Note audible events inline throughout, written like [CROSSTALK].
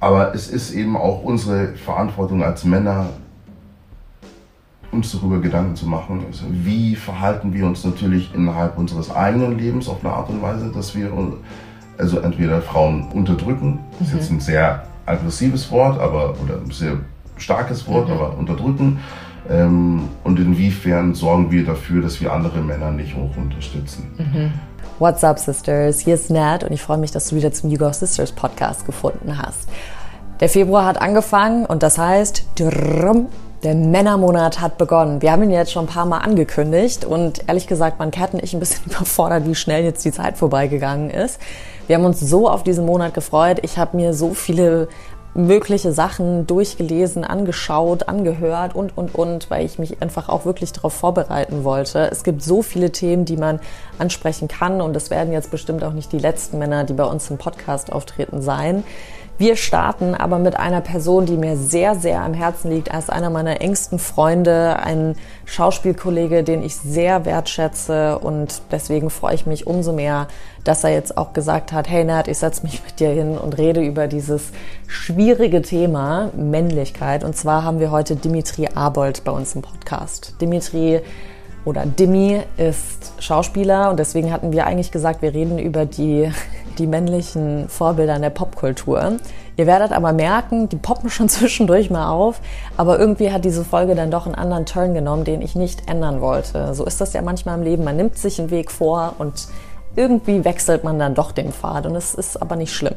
Aber es ist eben auch unsere Verantwortung als Männer, uns darüber Gedanken zu machen, also wie verhalten wir uns natürlich innerhalb unseres eigenen Lebens auf eine Art und Weise, dass wir also entweder Frauen unterdrücken, das ist jetzt ein sehr aggressives Wort, aber oder ein sehr starkes Wort, mhm. aber unterdrücken. Ähm, und inwiefern sorgen wir dafür, dass wir andere Männer nicht hoch unterstützen. Mhm. What's up, Sisters? Hier ist Nat und ich freue mich, dass du wieder zum Hugo Sisters Podcast gefunden hast. Der Februar hat angefangen und das heißt, der Männermonat hat begonnen. Wir haben ihn jetzt schon ein paar Mal angekündigt und ehrlich gesagt, man Cat und ich ein bisschen [LAUGHS] überfordert, wie schnell jetzt die Zeit vorbeigegangen ist. Wir haben uns so auf diesen Monat gefreut. Ich habe mir so viele mögliche Sachen durchgelesen, angeschaut, angehört und, und, und, weil ich mich einfach auch wirklich darauf vorbereiten wollte. Es gibt so viele Themen, die man ansprechen kann und es werden jetzt bestimmt auch nicht die letzten Männer, die bei uns im Podcast auftreten sein. Wir starten aber mit einer Person, die mir sehr, sehr am Herzen liegt. Ist einer meiner engsten Freunde, ein Schauspielkollege, den ich sehr wertschätze und deswegen freue ich mich umso mehr, dass er jetzt auch gesagt hat, hey Nat, ich setze mich mit dir hin und rede über dieses schwierige Thema Männlichkeit. Und zwar haben wir heute Dimitri Abold bei uns im Podcast. Dimitri oder Dimi ist Schauspieler und deswegen hatten wir eigentlich gesagt, wir reden über die die männlichen Vorbilder in der Popkultur. Ihr werdet aber merken, die poppen schon [LAUGHS] zwischendurch mal auf, aber irgendwie hat diese Folge dann doch einen anderen Turn genommen, den ich nicht ändern wollte. So ist das ja manchmal im Leben. Man nimmt sich einen Weg vor und irgendwie wechselt man dann doch den Pfad und es ist aber nicht schlimm.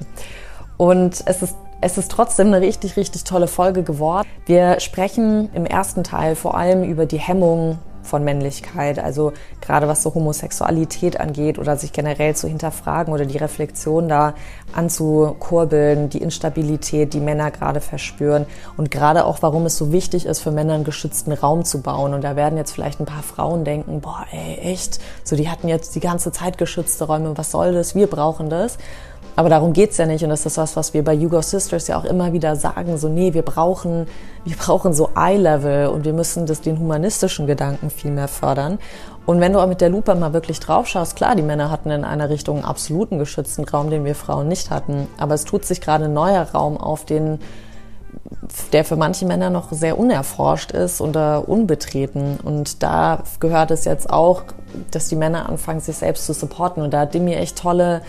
Und es ist es ist trotzdem eine richtig, richtig tolle Folge geworden. Wir sprechen im ersten Teil vor allem über die Hemmung von Männlichkeit, also gerade was so Homosexualität angeht oder sich generell zu hinterfragen oder die Reflexion da anzukurbeln, die Instabilität, die Männer gerade verspüren und gerade auch, warum es so wichtig ist, für Männer einen geschützten Raum zu bauen. Und da werden jetzt vielleicht ein paar Frauen denken, boah, ey, echt? So, die hatten jetzt die ganze Zeit geschützte Räume, was soll das? Wir brauchen das. Aber darum geht's ja nicht und das ist was, was wir bei Hugo Sisters ja auch immer wieder sagen, so nee, wir brauchen, wir brauchen so Eye-Level und wir müssen das, den humanistischen Gedanken viel mehr fördern. Und wenn du auch mit der Lupe mal wirklich drauf schaust, klar, die Männer hatten in einer Richtung einen absoluten geschützten Raum, den wir Frauen nicht hatten, aber es tut sich gerade ein neuer Raum auf, den der für manche Männer noch sehr unerforscht ist oder unbetreten. Und da gehört es jetzt auch, dass die Männer anfangen, sich selbst zu supporten. Und da hat Dimi echt tolle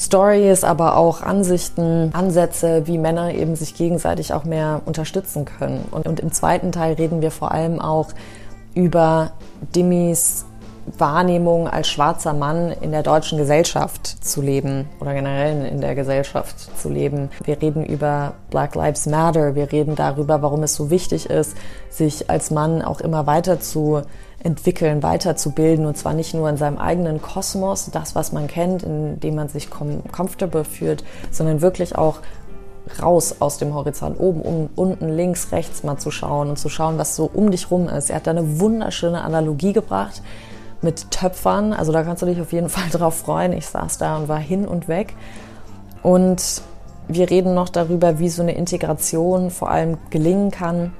Stories, aber auch Ansichten, Ansätze, wie Männer eben sich gegenseitig auch mehr unterstützen können. Und, und im zweiten Teil reden wir vor allem auch über Dimis Wahrnehmung als schwarzer Mann in der deutschen Gesellschaft zu leben oder generell in der Gesellschaft zu leben. Wir reden über Black Lives Matter, wir reden darüber, warum es so wichtig ist, sich als Mann auch immer weiter zu entwickeln, weiterzubilden und zwar nicht nur in seinem eigenen Kosmos, das, was man kennt, in dem man sich com comfortable fühlt, sondern wirklich auch raus aus dem Horizont, oben, um, unten, links, rechts mal zu schauen und zu schauen, was so um dich rum ist. Er hat da eine wunderschöne Analogie gebracht mit Töpfern, also da kannst du dich auf jeden [LAUGHS] Fall drauf freuen. Ich saß da und war hin und weg. Und wir reden noch darüber, wie so eine Integration vor allem gelingen kann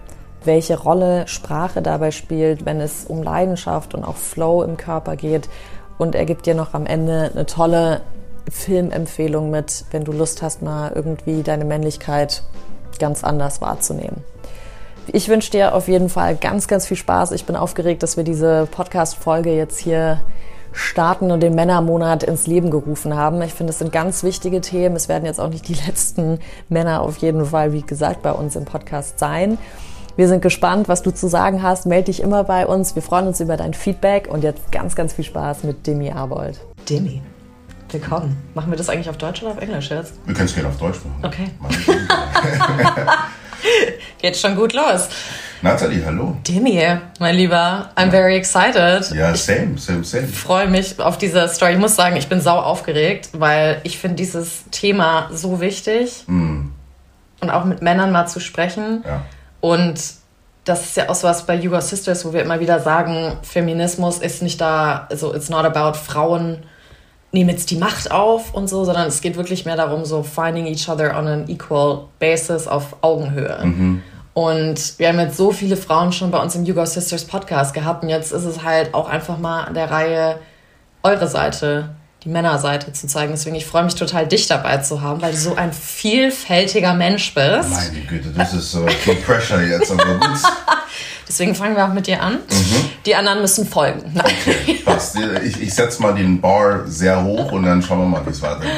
welche Rolle Sprache dabei spielt, wenn es um Leidenschaft und auch Flow im Körper geht. Und er gibt dir noch am Ende eine tolle Filmempfehlung mit, wenn du Lust hast, mal irgendwie deine Männlichkeit ganz anders wahrzunehmen. Ich wünsche dir auf jeden Fall ganz, ganz viel Spaß. Ich bin aufgeregt, dass wir diese Podcast-Folge jetzt hier starten und den Männermonat ins Leben gerufen haben. Ich finde, es sind ganz wichtige Themen. Es werden jetzt auch nicht die [LAUGHS] letzten Männer auf jeden Fall, wie gesagt, bei uns im Podcast sein. Wir sind gespannt, was du zu sagen hast. Melde dich immer bei uns. Wir freuen uns über dein Feedback und jetzt ganz, ganz viel Spaß mit Demi Arbold. Demi, willkommen. Machen wir das eigentlich auf Deutsch oder auf Englisch jetzt? Wir können es gerne auf Deutsch machen. Okay. [LAUGHS] [LAUGHS] Geht schon gut los. Nathalie, hallo. Demi, mein Lieber, I'm ja. very excited. Ja, same, same, same. Ich freue mich auf diese Story. Ich muss sagen, ich bin sau aufgeregt, weil ich finde dieses Thema so wichtig. Mm. Und auch mit Männern mal zu sprechen. Ja. Und das ist ja auch so was bei Yuga Sisters, wo wir immer wieder sagen, Feminismus ist nicht da, also it's not about Frauen nehmen jetzt die Macht auf und so, sondern es geht wirklich mehr darum, so finding each other on an equal basis auf Augenhöhe. Mhm. Und wir haben jetzt so viele Frauen schon bei uns im Yuga Sisters Podcast gehabt und jetzt ist es halt auch einfach mal an der Reihe, eure Seite die Männerseite zu zeigen. Deswegen, ich freue mich total, dich dabei zu haben, weil du so ein vielfältiger Mensch bist. Meine Güte, das ist so viel Pressure jetzt, aber gut. [LAUGHS] Deswegen fangen wir auch mit dir an. Mhm. Die anderen müssen folgen. Okay, passt. Ich, ich setze mal den Bar sehr hoch und dann schauen wir mal, wie es weitergeht.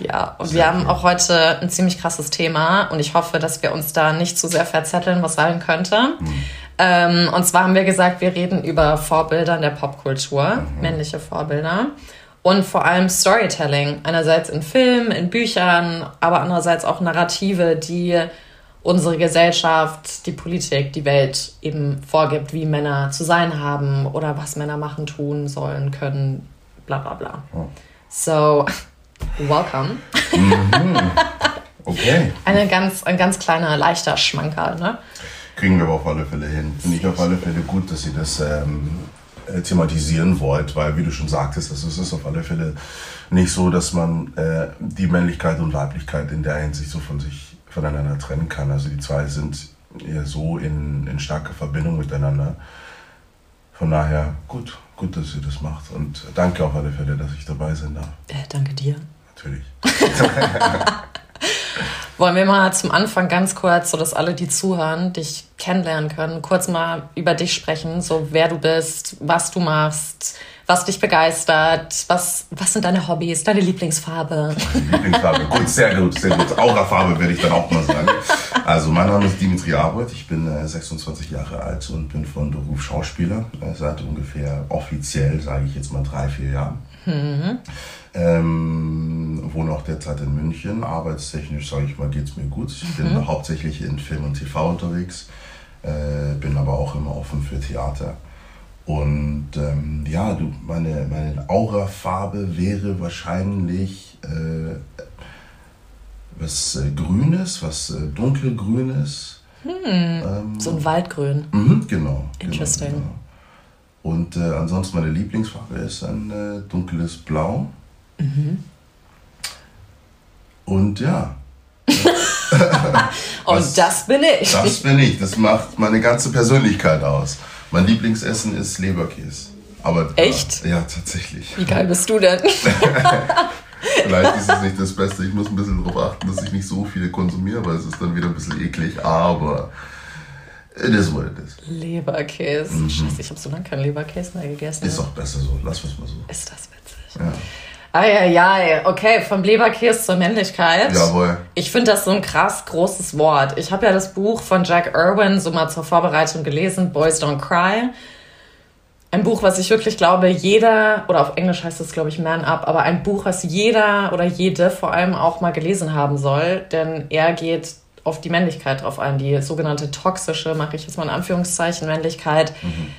Ja, und sehr wir haben auch heute ein ziemlich krasses Thema und ich hoffe, dass wir uns da nicht zu sehr verzetteln, was sein könnte. Mhm. Ähm, und zwar haben wir gesagt, wir reden über Vorbilder in der Popkultur, mhm. männliche Vorbilder und vor allem Storytelling. Einerseits in Filmen, in Büchern, aber andererseits auch Narrative, die unsere Gesellschaft, die Politik, die Welt eben vorgibt, wie Männer zu sein haben oder was Männer machen, tun sollen, können, bla bla bla. Oh. So, welcome. Mhm. Okay. [LAUGHS] Eine ganz, ein ganz kleiner, leichter Schmankerl, ne? Kriegen wir aber auf alle Fälle hin. Finde ich auf alle Fälle gut, dass Sie das ähm, äh, thematisieren wollt, weil wie du schon sagtest, das ist auf alle Fälle nicht so, dass man äh, die Männlichkeit und Weiblichkeit in der Hinsicht so von sich voneinander trennen kann. Also die zwei sind eher so in, in starker Verbindung miteinander. Von daher gut, gut, dass ihr das macht und danke auf alle Fälle, dass ich dabei sein darf. Äh, danke dir. Natürlich. [LAUGHS] Wollen wir mal zum Anfang ganz kurz, so dass alle, die zuhören, dich kennenlernen können, kurz mal über dich sprechen, so wer du bist, was du machst, was dich begeistert, was, was sind deine Hobbys, deine Lieblingsfarbe? Lieblingsfarbe, gut, sehr gut, sehr gut. Aurafarbe werde ich dann auch mal sagen. Also mein Name ist Dimitri Arbeit, ich bin äh, 26 Jahre alt und bin von Beruf Schauspieler, äh, seit ungefähr offiziell, sage ich jetzt mal drei, vier Jahren. Mhm. Ähm, wohne auch derzeit in München. Arbeitstechnisch, sage ich mal, geht es mir gut. Ich bin mhm. hauptsächlich in Film und TV unterwegs, äh, bin aber auch immer offen für Theater. Und ähm, ja, du, meine, meine Aurafarbe wäre wahrscheinlich äh, was äh, Grünes, was äh, dunkelgrünes. Hm, ähm, so ein Waldgrün. Mhm, genau. Interesting. Genau, genau. Und äh, ansonsten meine Lieblingsfarbe ist ein äh, dunkles Blau. Mhm. Und ja. [LAUGHS] Und das, das bin ich. Das bin ich. Das macht meine ganze Persönlichkeit aus. Mein Lieblingsessen ist Leberkäse. Aber, Echt? Äh, ja, tatsächlich. Wie geil bist du denn? [LAUGHS] [LAUGHS] Vielleicht ist es nicht das Beste. Ich muss ein bisschen darauf achten, dass ich nicht so viele konsumiere, weil es ist dann wieder ein bisschen eklig. Aber it is what it is. Leberkäse. Mhm. Scheiße, ich habe so lange keinen Leberkäse mehr gegessen. Ist auch besser so. Lass es mal so. Ist das witzig. Ja. Eieiei, okay, vom Leberkäse zur Männlichkeit. Jawohl. Ich finde das so ein krass großes Wort. Ich habe ja das Buch von Jack Irwin so mal zur Vorbereitung gelesen, Boys Don't Cry. Ein Buch, was ich wirklich glaube, jeder, oder auf Englisch heißt es, glaube ich, Man Up, aber ein Buch, was jeder oder jede vor allem auch mal gelesen haben soll, denn er geht auf die Männlichkeit drauf ein, die sogenannte toxische, mache ich jetzt mal in Anführungszeichen, Männlichkeit. Mhm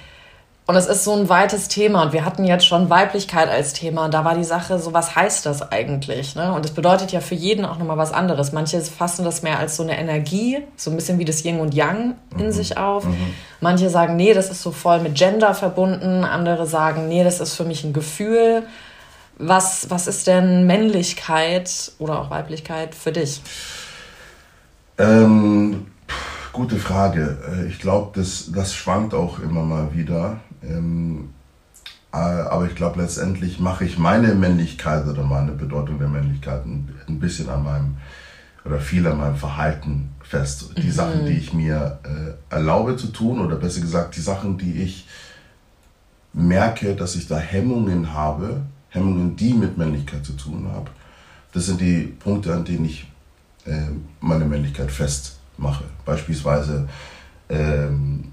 und es ist so ein weites Thema und wir hatten jetzt schon Weiblichkeit als Thema und da war die Sache so, was heißt das eigentlich? Ne? Und es bedeutet ja für jeden auch nochmal was anderes. Manche fassen das mehr als so eine Energie, so ein bisschen wie das Yin und Yang in mhm. sich auf. Mhm. Manche sagen, nee, das ist so voll mit Gender verbunden. Andere sagen, nee, das ist für mich ein Gefühl. Was, was ist denn Männlichkeit oder auch Weiblichkeit für dich? Ähm, gute Frage. Äh, ich glaube, das, das schwankt auch immer mal wieder. Ähm, äh, aber ich glaube, letztendlich mache ich meine Männlichkeit oder meine Bedeutung der Männlichkeit ein, ein bisschen an meinem oder viel an meinem Verhalten fest. Die mhm. Sachen, die ich mir äh, erlaube zu tun oder besser gesagt, die Sachen, die ich merke, dass ich da Hemmungen habe, Hemmungen, die mit Männlichkeit zu tun haben, das sind die Punkte, an denen ich äh, meine Männlichkeit festmache. Beispielsweise ähm,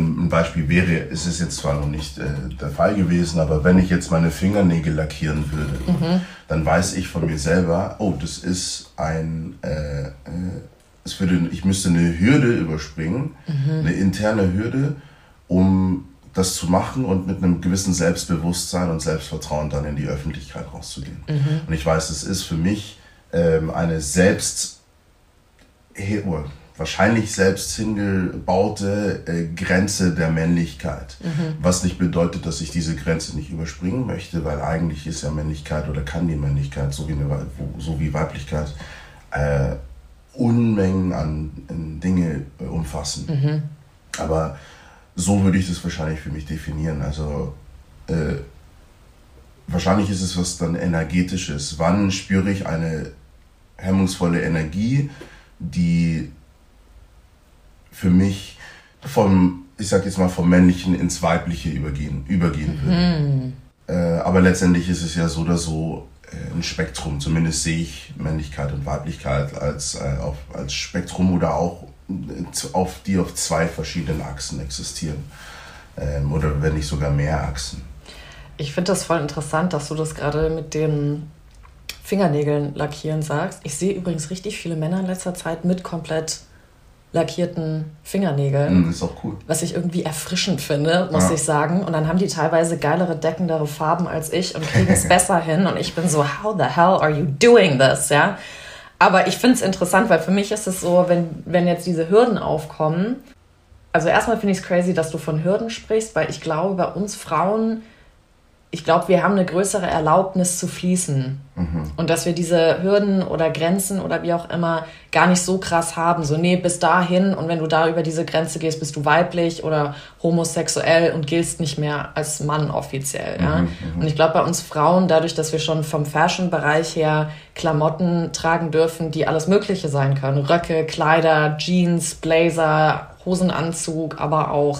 ein Beispiel wäre, ist es jetzt zwar noch nicht äh, der Fall gewesen, aber wenn ich jetzt meine Fingernägel lackieren würde, mhm. dann weiß ich von mir selber, oh, das ist ein, äh, äh, es würde, ich müsste eine Hürde überspringen, mhm. eine interne Hürde, um das zu machen und mit einem gewissen Selbstbewusstsein und Selbstvertrauen dann in die Öffentlichkeit rauszugehen. Mhm. Und ich weiß, es ist für mich ähm, eine Selbst wahrscheinlich selbst hingebaute äh, Grenze der Männlichkeit. Mhm. Was nicht bedeutet, dass ich diese Grenze nicht überspringen möchte, weil eigentlich ist ja Männlichkeit oder kann die Männlichkeit so wie, eine, so wie Weiblichkeit äh, Unmengen an, Dinge äh, umfassen. Mhm. Aber so würde ich das wahrscheinlich für mich definieren. Also äh, wahrscheinlich ist es was dann energetisches. Wann spüre ich eine hemmungsvolle Energie, die für mich vom, ich sag jetzt mal, vom Männlichen ins Weibliche übergehen, übergehen würde. Mhm. Äh, aber letztendlich ist es ja so oder so äh, ein Spektrum. Zumindest sehe ich Männlichkeit und Weiblichkeit als, äh, auf, als Spektrum oder auch äh, auf, die auf zwei verschiedenen Achsen existieren. Ähm, oder wenn nicht sogar mehr Achsen. Ich finde das voll interessant, dass du das gerade mit den Fingernägeln lackieren sagst. Ich sehe übrigens richtig viele Männer in letzter Zeit mit komplett lackierten Fingernägeln. Mm, ist auch cool. Was ich irgendwie erfrischend finde, muss ja. ich sagen. Und dann haben die teilweise geilere, deckendere Farben als ich und kriegen es [LAUGHS] besser hin. Und ich bin so, how the hell are you doing this? Ja. Aber ich finde es interessant, weil für mich ist es so, wenn, wenn jetzt diese Hürden aufkommen. Also erstmal finde ich es crazy, dass du von Hürden sprichst, weil ich glaube, bei uns Frauen ich glaube, wir haben eine größere Erlaubnis zu fließen. Mhm. Und dass wir diese Hürden oder Grenzen oder wie auch immer gar nicht so krass haben. So, nee, bis dahin und wenn du da über diese Grenze gehst, bist du weiblich oder homosexuell und giltst nicht mehr als Mann offiziell. Ja? Mhm, mhm. und ich glaube, bei uns Frauen, dadurch, dass wir schon vom Fashion-Bereich her Klamotten tragen dürfen, die alles Mögliche sein können. Röcke, Kleider, Jeans, Blazer, Hosenanzug, aber auch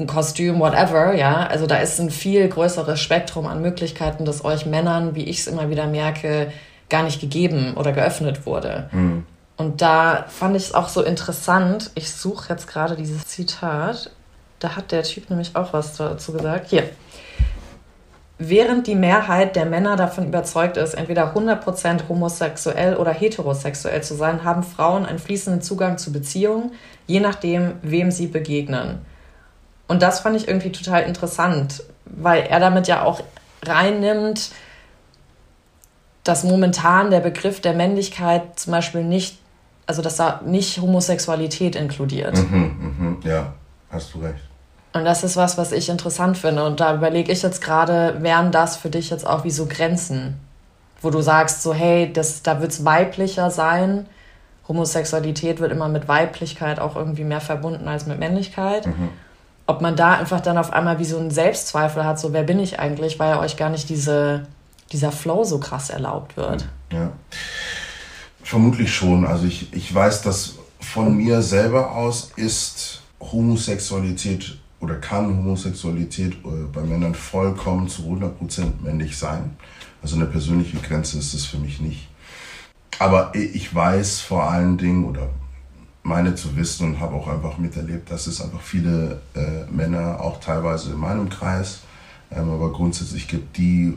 ein Kostüm, whatever, ja. Also da ist ein viel größeres Spektrum an Möglichkeiten, das euch Männern, wie ich es immer wieder merke, gar nicht gegeben oder geöffnet wurde. Mhm. Und da fand ich es auch so interessant. Ich suche jetzt gerade dieses Zitat. Da hat der Typ nämlich auch was dazu gesagt. Hier. Während die Mehrheit der Männer davon überzeugt ist, entweder 100% homosexuell oder heterosexuell zu sein, haben Frauen einen fließenden Zugang zu Beziehungen, je nachdem, wem sie begegnen. Und das fand ich irgendwie total interessant, weil er damit ja auch reinnimmt, dass momentan der Begriff der Männlichkeit zum Beispiel nicht, also dass da nicht Homosexualität inkludiert. Mhm, mhm, ja, hast du recht. Und das ist was, was ich interessant finde. Und da überlege ich jetzt gerade, wären das für dich jetzt auch wie so Grenzen, wo du sagst, so hey, das, da wird es weiblicher sein. Homosexualität wird immer mit Weiblichkeit auch irgendwie mehr verbunden als mit Männlichkeit. Mhm ob man da einfach dann auf einmal wie so einen Selbstzweifel hat, so wer bin ich eigentlich, weil euch gar nicht diese, dieser Flow so krass erlaubt wird. Ja, vermutlich schon. Also ich, ich weiß, dass von mir selber aus ist Homosexualität oder kann Homosexualität äh, bei Männern vollkommen zu 100% männlich sein. Also eine persönliche Grenze ist es für mich nicht. Aber ich weiß vor allen Dingen, oder meine zu wissen und habe auch einfach miterlebt, dass es einfach viele äh, Männer, auch teilweise in meinem Kreis, ähm, aber grundsätzlich gibt, die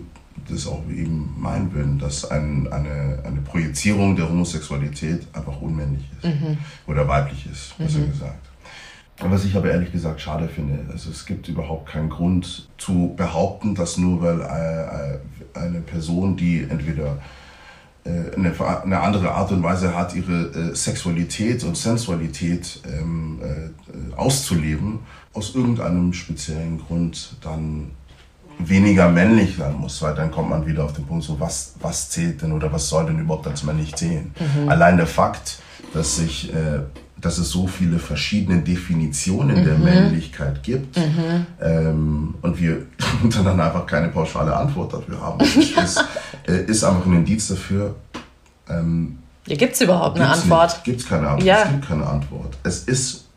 das auch eben meinen würden, dass ein, eine, eine Projizierung der Homosexualität einfach unmännlich ist mhm. oder weiblich ist, besser mhm. gesagt. Was ich aber ehrlich gesagt schade finde, also es gibt überhaupt keinen Grund zu behaupten, dass nur weil äh, äh eine Person, die entweder eine, eine, andere Art und Weise hat, ihre äh, Sexualität und Sensualität ähm, äh, auszuleben, aus irgendeinem speziellen Grund dann weniger männlich sein muss, weil dann kommt man wieder auf den Punkt, so was, was zählt denn oder was soll denn überhaupt als männlich zählen? Mhm. Allein der Fakt, dass sich äh, dass es so viele verschiedene Definitionen mhm. der Männlichkeit gibt mhm. ähm, und wir [LAUGHS] dann einfach keine pauschale Antwort dafür haben. ist, äh, ist einfach ein Indiz dafür. Ähm, ja, gibt es überhaupt eine Antwort? Gibt es keine Antwort? Ja. Es gibt keine Antwort. Es ist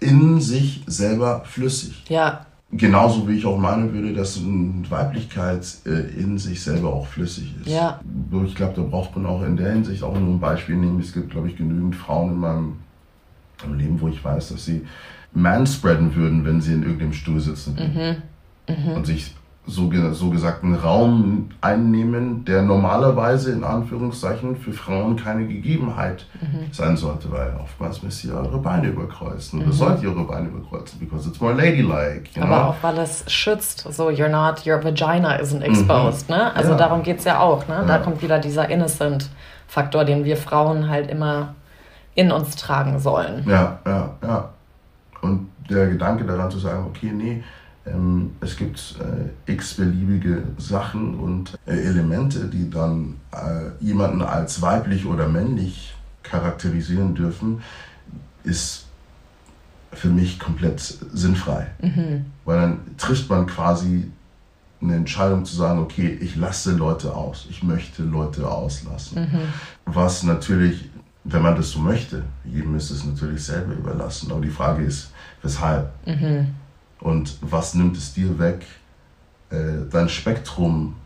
in sich selber flüssig. Ja. Genauso wie ich auch meinen würde, dass Weiblichkeit äh, in sich selber auch flüssig ist. Ja. Ich glaube, da braucht man auch in der Hinsicht auch nur ein Beispiel nehmen. Es gibt, glaube ich, genügend Frauen in meinem im Leben, wo ich weiß, dass sie manspreaden würden, wenn sie in irgendeinem Stuhl sitzen mhm. Mhm. und sich so, so gesagt einen Raum einnehmen, der normalerweise in Anführungszeichen für Frauen keine Gegebenheit mhm. sein sollte, weil oftmals müsst ihr eure Beine überkreuzen oder mhm. sollt ihr eure Beine überkreuzen, because it's more ladylike. Aber know? auch weil es schützt, so you're not, your vagina isn't exposed, mhm. ne? Also ja. darum geht es ja auch, ne? Ja. Da kommt wieder dieser Innocent-Faktor, den wir Frauen halt immer in uns tragen sollen. Ja, ja, ja. Und der Gedanke daran zu sagen, okay, nee, ähm, es gibt äh, x-beliebige Sachen und äh, Elemente, die dann äh, jemanden als weiblich oder männlich charakterisieren dürfen, ist für mich komplett sinnfrei. Mhm. Weil dann trifft man quasi eine Entscheidung zu sagen, okay, ich lasse Leute aus, ich möchte Leute auslassen. Mhm. Was natürlich, wenn man das so möchte, jedem ist es natürlich selber überlassen. Aber die Frage ist, weshalb? Mhm. Und was nimmt es dir weg, äh, dein Spektrum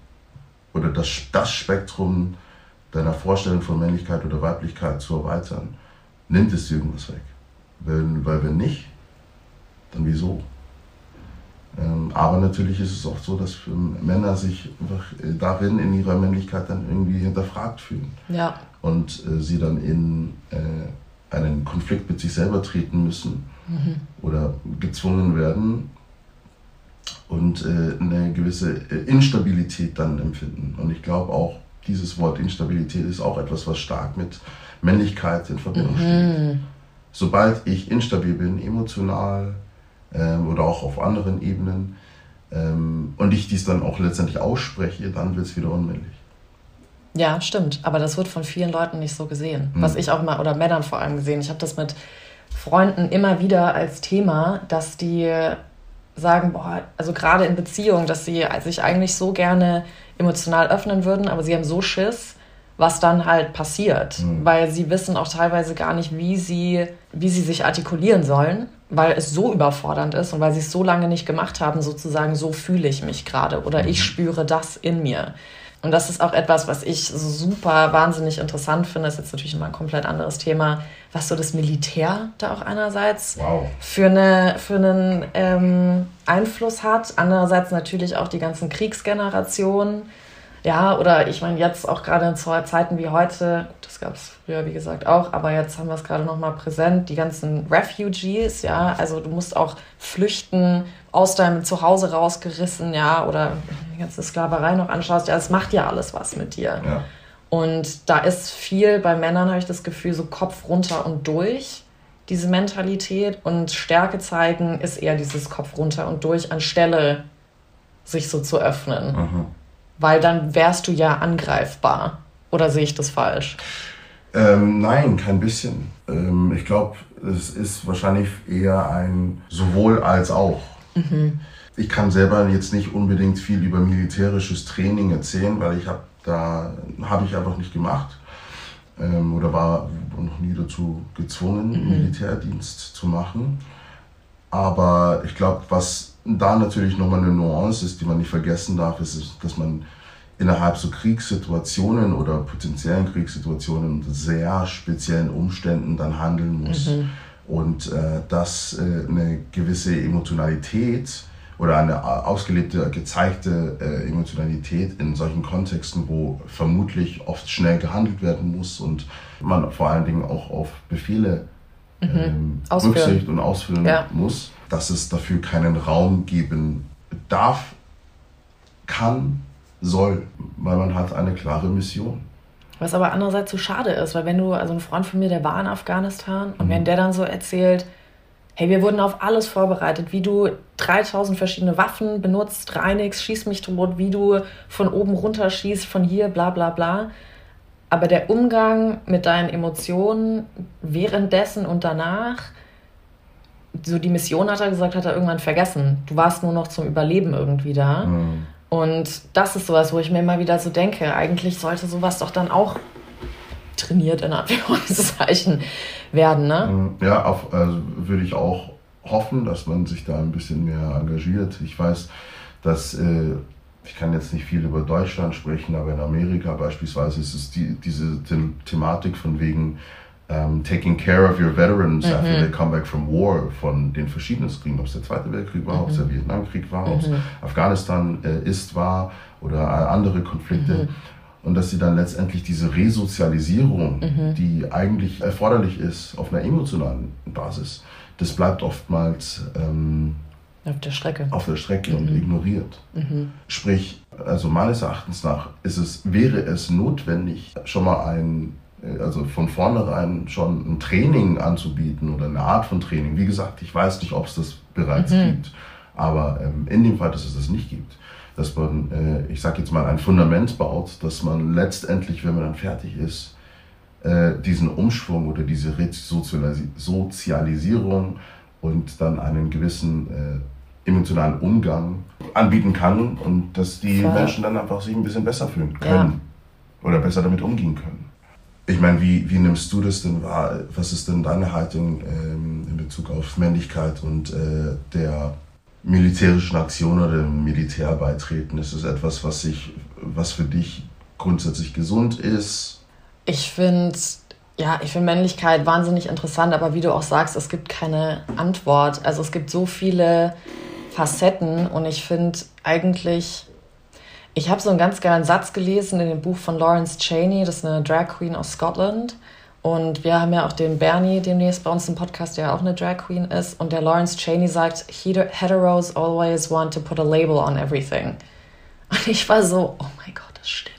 oder das, das Spektrum deiner Vorstellung von Männlichkeit oder Weiblichkeit zu erweitern? Nimmt es dir irgendwas weg? Wenn, weil wenn nicht, dann wieso? Ähm, aber natürlich ist es auch so, dass Männer sich äh, darin in ihrer Männlichkeit dann irgendwie hinterfragt fühlen. Ja. Und äh, sie dann in äh, einen Konflikt mit sich selber treten müssen mhm. oder gezwungen werden und äh, eine gewisse äh, Instabilität dann empfinden. Und ich glaube auch, dieses Wort Instabilität ist auch etwas, was stark mit Männlichkeit in Verbindung mhm. steht. Sobald ich instabil bin, emotional, ähm, oder auch auf anderen Ebenen ähm, und ich dies dann auch letztendlich ausspreche, dann wird es wieder unmännlich. Ja, stimmt. Aber das wird von vielen Leuten nicht so gesehen. Mhm. Was ich auch mal, oder Männern vor allem gesehen. Ich habe das mit Freunden immer wieder als Thema, dass die sagen, boah, also gerade in Beziehungen, dass sie sich eigentlich so gerne emotional öffnen würden, aber sie haben so Schiss, was dann halt passiert, mhm. weil sie wissen auch teilweise gar nicht, wie sie, wie sie sich artikulieren sollen weil es so überfordernd ist und weil sie es so lange nicht gemacht haben, sozusagen, so fühle ich mich gerade oder ich mhm. spüre das in mir. Und das ist auch etwas, was ich super wahnsinnig interessant finde. Das ist jetzt natürlich mal ein komplett anderes Thema, was so das Militär da auch einerseits wow. für, eine, für einen ähm, Einfluss hat. Andererseits natürlich auch die ganzen Kriegsgenerationen ja, oder ich meine, jetzt auch gerade in Zeiten wie heute, das gab es früher, wie gesagt, auch, aber jetzt haben wir es gerade nochmal präsent, die ganzen Refugees, ja, also du musst auch flüchten, aus deinem Zuhause rausgerissen, ja, oder die ganze Sklaverei noch anschaust, ja, es macht ja alles was mit dir. Ja. Und da ist viel, bei Männern habe ich das Gefühl, so Kopf runter und durch, diese Mentalität. Und Stärke zeigen ist eher dieses Kopf runter und durch, anstelle sich so zu öffnen. Mhm weil dann wärst du ja angreifbar. Oder sehe ich das falsch? Ähm, nein, kein bisschen. Ähm, ich glaube, es ist wahrscheinlich eher ein sowohl als auch. Mhm. Ich kann selber jetzt nicht unbedingt viel über militärisches Training erzählen, weil ich habe da habe ich einfach nicht gemacht ähm, oder war noch nie dazu gezwungen, mhm. Militärdienst zu machen. Aber ich glaube, was da natürlich nochmal eine Nuance ist, die man nicht vergessen darf, ist, dass man innerhalb so Kriegssituationen oder potenziellen Kriegssituationen unter sehr speziellen Umständen dann handeln muss. Mhm. Und äh, dass äh, eine gewisse Emotionalität oder eine ausgelebte, gezeigte äh, Emotionalität in solchen Kontexten, wo vermutlich oft schnell gehandelt werden muss und man vor allen Dingen auch auf Befehle mhm. ähm, Rücksicht und ausführen ja. muss, dass es dafür keinen Raum geben darf, kann, soll, weil man hat eine klare Mission. Was aber andererseits so schade ist, weil wenn du, also ein Freund von mir, der war in Afghanistan und mhm. wenn der dann so erzählt, hey, wir wurden auf alles vorbereitet, wie du 3000 verschiedene Waffen benutzt, reinigst, schießt mich tot, wie du von oben runter schießt, von hier, bla bla bla. Aber der Umgang mit deinen Emotionen währenddessen und danach, so die Mission hat er gesagt, hat er irgendwann vergessen. Du warst nur noch zum Überleben irgendwie da. Mhm. Und das ist sowas, wo ich mir immer wieder so denke, eigentlich sollte sowas doch dann auch trainiert in Anführungszeichen [LAUGHS] werden, ne? Mm, ja, auf, also würde ich auch hoffen, dass man sich da ein bisschen mehr engagiert. Ich weiß, dass äh, ich kann jetzt nicht viel über Deutschland sprechen, aber in Amerika beispielsweise ist es die, diese The Thematik von wegen um, Taking Care of Your Veterans mhm. after they come back from war von den verschiedenen Kriegen, ob es der Zweite Weltkrieg war, mhm. ob es der Vietnamkrieg war, ob es mhm. Afghanistan äh, ist war oder andere Konflikte. Mhm. Und dass sie dann letztendlich diese Resozialisierung, mhm. die eigentlich erforderlich ist auf einer emotionalen Basis, das bleibt oftmals ähm, auf der Strecke, auf der Strecke und ignoriert. Sprich, also meines Erachtens nach ist es, wäre es notwendig, schon mal ein äh, also von vornherein schon ein Training anzubieten oder eine Art von Training. Wie gesagt, ich weiß nicht, ob es das bereits mhm. gibt, aber ähm, in dem Fall, dass es das nicht gibt, dass man, äh, ich sage jetzt mal, ein Fundament baut, dass man letztendlich, wenn man dann fertig ist, äh, diesen Umschwung oder diese Resozialisierung und dann einen gewissen emotionalen Umgang anbieten kann und dass die Voll. Menschen dann einfach sich ein bisschen besser fühlen können ja. oder besser damit umgehen können. Ich meine, wie, wie nimmst du das denn wahr? Was ist denn deine Haltung ähm, in Bezug auf Männlichkeit und äh, der militärischen Aktion oder dem Militär beitreten? Ist es etwas, was, sich, was für dich grundsätzlich gesund ist? Ich finde ja, ich finde Männlichkeit wahnsinnig interessant, aber wie du auch sagst, es gibt keine Antwort. Also es gibt so viele Facetten und ich finde eigentlich, ich habe so einen ganz geilen Satz gelesen in dem Buch von Lawrence Cheney, das ist eine Drag Queen aus Scotland. Und wir haben ja auch den Bernie demnächst bei uns im Podcast, der auch eine Drag Queen ist. Und der Lawrence Cheney sagt, Heteros always want to put a label on everything. Und ich war so, oh mein Gott, das stimmt.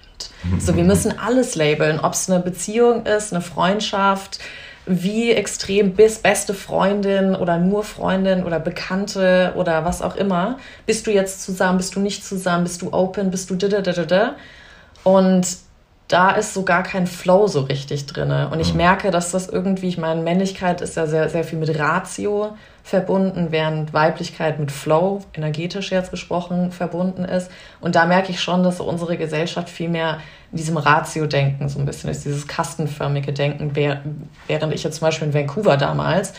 So, wir müssen alles labeln, ob es eine Beziehung ist, eine Freundschaft, wie extrem bist, beste Freundin oder nur Freundin oder Bekannte oder was auch immer. Bist du jetzt zusammen, bist du nicht zusammen, bist du open, bist du da, da, da, da. Und da ist so gar kein Flow so richtig drin. Und ich mhm. merke, dass das irgendwie, ich meine, Männlichkeit ist ja sehr, sehr viel mit Ratio verbunden, während Weiblichkeit mit Flow, energetisch jetzt gesprochen, verbunden ist. Und da merke ich schon, dass unsere Gesellschaft viel mehr in diesem Ratio-Denken so ein bisschen ist, dieses kastenförmige Denken, während ich jetzt zum Beispiel in Vancouver damals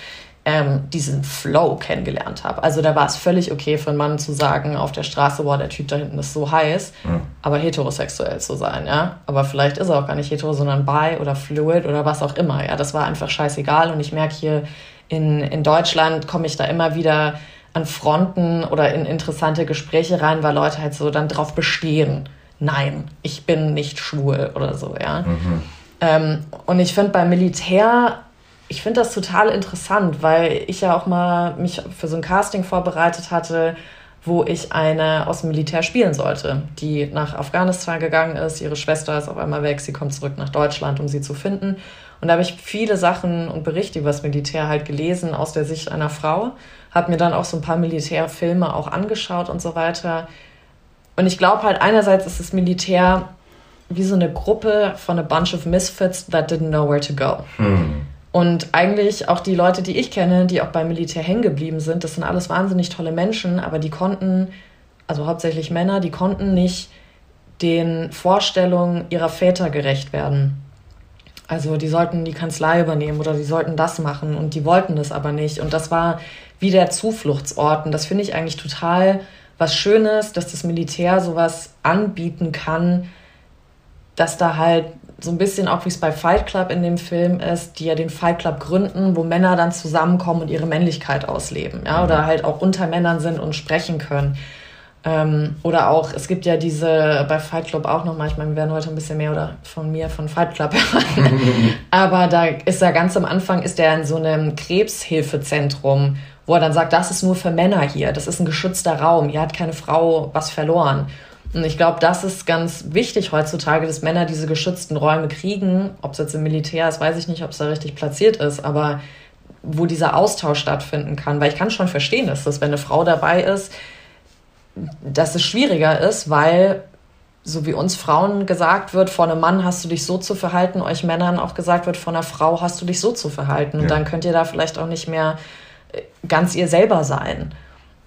ähm, diesen Flow kennengelernt habe. Also da war es völlig okay für einen Mann zu sagen auf der Straße, boah, der Typ da hinten ist so heiß, ja. aber heterosexuell zu sein, ja. Aber vielleicht ist er auch gar nicht hetero, sondern bi oder fluid oder was auch immer, ja. Das war einfach scheißegal und ich merke hier in, in Deutschland komme ich da immer wieder an Fronten oder in interessante Gespräche rein, weil Leute halt so dann drauf bestehen, nein, ich bin nicht schwul oder so, ja. Mhm. Ähm, und ich finde beim Militär ich finde das total interessant, weil ich ja auch mal mich für so ein Casting vorbereitet hatte, wo ich eine aus dem Militär spielen sollte, die nach Afghanistan gegangen ist. Ihre Schwester ist auf einmal weg, sie kommt zurück nach Deutschland, um sie zu finden. Und da habe ich viele Sachen und Berichte über das Militär halt gelesen aus der Sicht einer Frau, habe mir dann auch so ein paar Militärfilme auch angeschaut und so weiter. Und ich glaube halt, einerseits ist das Militär wie so eine Gruppe von a bunch of misfits that didn't know where to go. Hm. Und eigentlich auch die Leute, die ich kenne, die auch beim Militär hängen geblieben sind, das sind alles wahnsinnig tolle Menschen, aber die konnten, also hauptsächlich Männer, die konnten nicht den Vorstellungen ihrer Väter gerecht werden. Also die sollten die Kanzlei übernehmen oder die sollten das machen und die wollten das aber nicht. Und das war wie der Zufluchtsort. Und das finde ich eigentlich total was Schönes, dass das Militär sowas anbieten kann, dass da halt so ein bisschen auch wie es bei Fight Club in dem Film ist, die ja den Fight Club gründen, wo Männer dann zusammenkommen und ihre Männlichkeit ausleben, ja, oder mhm. halt auch unter Männern sind und sprechen können. Ähm, oder auch, es gibt ja diese, bei Fight Club auch nochmal, ich meine, wir werden heute ein bisschen mehr oder von mir von Fight Club [LAUGHS] hören. [LAUGHS] Aber da ist er ganz am Anfang, ist er in so einem Krebshilfezentrum, wo er dann sagt, das ist nur für Männer hier, das ist ein geschützter Raum, hier hat keine Frau was verloren. Und ich glaube, das ist ganz wichtig heutzutage, dass Männer diese geschützten Räume kriegen. Ob es jetzt im Militär ist, weiß ich nicht, ob es da richtig platziert ist, aber wo dieser Austausch stattfinden kann. Weil ich kann schon verstehen, dass das, wenn eine Frau dabei ist, dass es schwieriger ist, weil so wie uns Frauen gesagt wird, vor einem Mann hast du dich so zu verhalten, euch Männern auch gesagt wird, vor einer Frau hast du dich so zu verhalten. Und dann könnt ihr da vielleicht auch nicht mehr ganz ihr selber sein.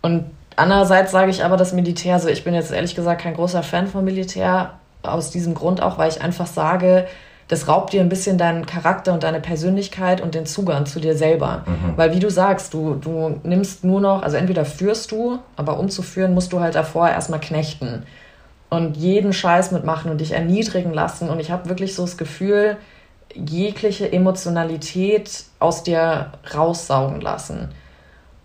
Und Andererseits sage ich aber, das Militär, so ich bin jetzt ehrlich gesagt kein großer Fan vom Militär, aus diesem Grund auch, weil ich einfach sage, das raubt dir ein bisschen deinen Charakter und deine Persönlichkeit und den Zugang zu dir selber. Mhm. Weil wie du sagst, du, du nimmst nur noch, also entweder führst du, aber um zu führen, musst du halt davor erstmal knechten und jeden Scheiß mitmachen und dich erniedrigen lassen. Und ich habe wirklich so das Gefühl, jegliche Emotionalität aus dir raussaugen lassen.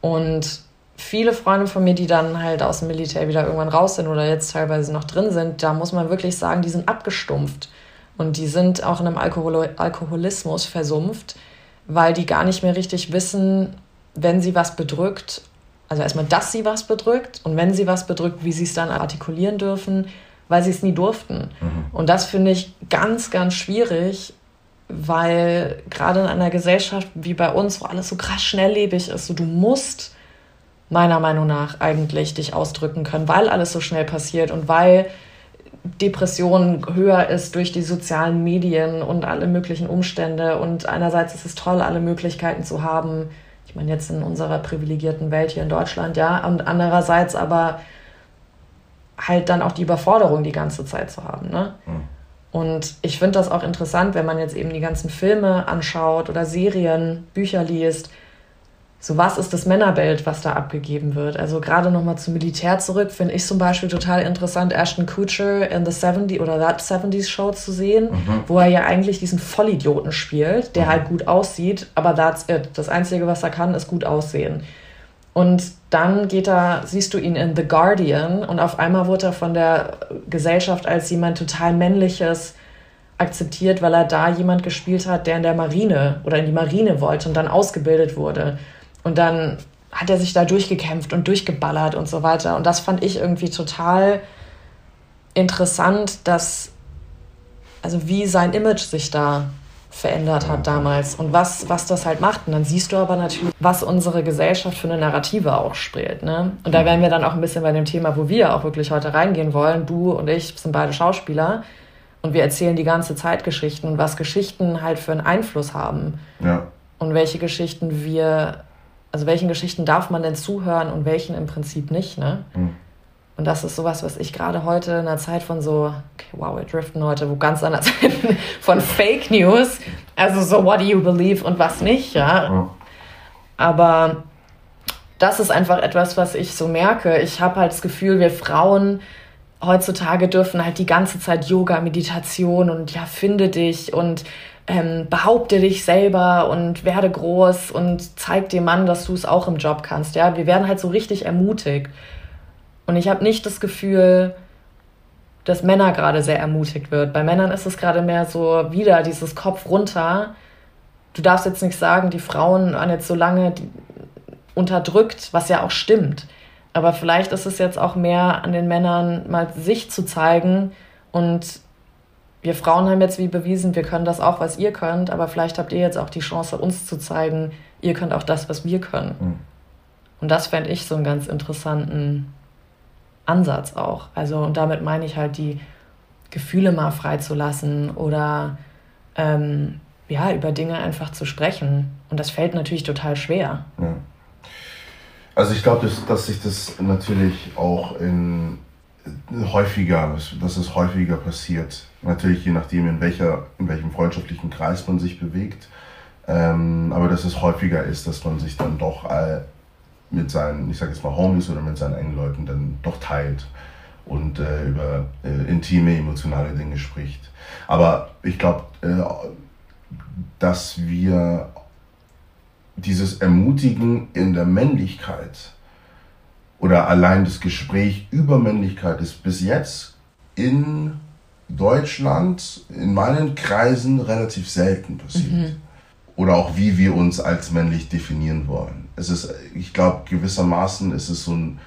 Und viele Freunde von mir, die dann halt aus dem Militär wieder irgendwann raus sind oder jetzt teilweise noch drin sind, da muss man wirklich sagen, die sind abgestumpft. Und die sind auch in einem Alkohol Alkoholismus versumpft, weil die gar nicht mehr richtig wissen, wenn sie was bedrückt, also erstmal, dass sie was bedrückt und wenn sie was bedrückt, wie sie es dann artikulieren dürfen, weil sie es nie durften. Mhm. Und das finde ich ganz, ganz schwierig, weil gerade in einer Gesellschaft wie bei uns, wo alles so krass schnelllebig ist, so du musst meiner Meinung nach eigentlich dich ausdrücken können, weil alles so schnell passiert und weil Depression höher ist durch die sozialen Medien und alle möglichen Umstände. Und einerseits ist es toll, alle Möglichkeiten zu haben, Ich meine, jetzt in unserer privilegierten Welt hier in Deutschland, ja, und andererseits aber halt dann auch die Überforderung die ganze Zeit zu haben. Ne? Mhm. Und ich finde das auch interessant, wenn man jetzt eben die ganzen Filme anschaut oder Serien, Bücher liest. So, was ist das Männerbild, was da abgegeben wird? Also gerade nochmal zum Militär zurück, finde ich zum Beispiel total interessant, Ashton Kutcher in The 70 oder That 70s Show zu sehen, mhm. wo er ja eigentlich diesen Vollidioten spielt, der mhm. halt gut aussieht, aber that's it. Das Einzige, was er kann, ist gut aussehen. Und dann geht er, siehst du ihn in The Guardian und auf einmal wurde er von der Gesellschaft als jemand total männliches akzeptiert, weil er da jemand gespielt hat, der in der Marine oder in die Marine wollte und dann ausgebildet wurde. Und dann hat er sich da durchgekämpft und durchgeballert und so weiter. Und das fand ich irgendwie total interessant, dass, also wie sein Image sich da verändert hat damals und was, was das halt macht. Und dann siehst du aber natürlich, was unsere Gesellschaft für eine Narrative auch spielt. Ne? Und da wären wir dann auch ein bisschen bei dem Thema, wo wir auch wirklich heute reingehen wollen. Du und ich sind beide Schauspieler und wir erzählen die ganze Zeit Geschichten und was Geschichten halt für einen Einfluss haben. Ja. Und welche Geschichten wir, also welchen Geschichten darf man denn zuhören und welchen im Prinzip nicht. Ne? Mhm. Und das ist sowas, was ich gerade heute in einer Zeit von so, okay, wow, wir driften heute wo ganz anders [LAUGHS] von Fake News, also so what do you believe und was nicht, ja. Aber das ist einfach etwas, was ich so merke. Ich habe halt das Gefühl, wir Frauen heutzutage dürfen halt die ganze Zeit Yoga, Meditation und ja, finde dich und ähm, behaupte dich selber und werde groß und zeig dem Mann, dass du es auch im Job kannst. Ja, wir werden halt so richtig ermutigt. Und ich habe nicht das Gefühl, dass Männer gerade sehr ermutigt wird. Bei Männern ist es gerade mehr so wieder dieses Kopf runter. Du darfst jetzt nicht sagen, die Frauen waren jetzt so lange unterdrückt, was ja auch stimmt. Aber vielleicht ist es jetzt auch mehr an den Männern, mal sich zu zeigen. Und wir Frauen haben jetzt wie bewiesen, wir können das auch, was ihr könnt. Aber vielleicht habt ihr jetzt auch die Chance, uns zu zeigen, ihr könnt auch das, was wir können. Mhm. Und das fände ich so einen ganz interessanten Ansatz auch. Also, und damit meine ich halt, die Gefühle mal freizulassen oder ähm, ja, über Dinge einfach zu sprechen. Und das fällt natürlich total schwer. Ja. Also ich glaube, dass, dass sich das natürlich auch in häufiger, dass es häufiger passiert. Natürlich je nachdem, in, welcher, in welchem freundschaftlichen Kreis man sich bewegt. Ähm, aber dass es häufiger ist, dass man sich dann doch mit seinen, ich sage jetzt mal Homies oder mit seinen engen Leuten dann doch teilt und äh, über äh, intime, emotionale Dinge spricht. Aber ich glaube, äh, dass wir dieses Ermutigen in der Männlichkeit oder allein das Gespräch über Männlichkeit ist bis jetzt in Deutschland, in meinen Kreisen relativ selten passiert. Mhm. Oder auch wie wir uns als männlich definieren wollen es ist, ich glaube, gewissermaßen ist es so ein,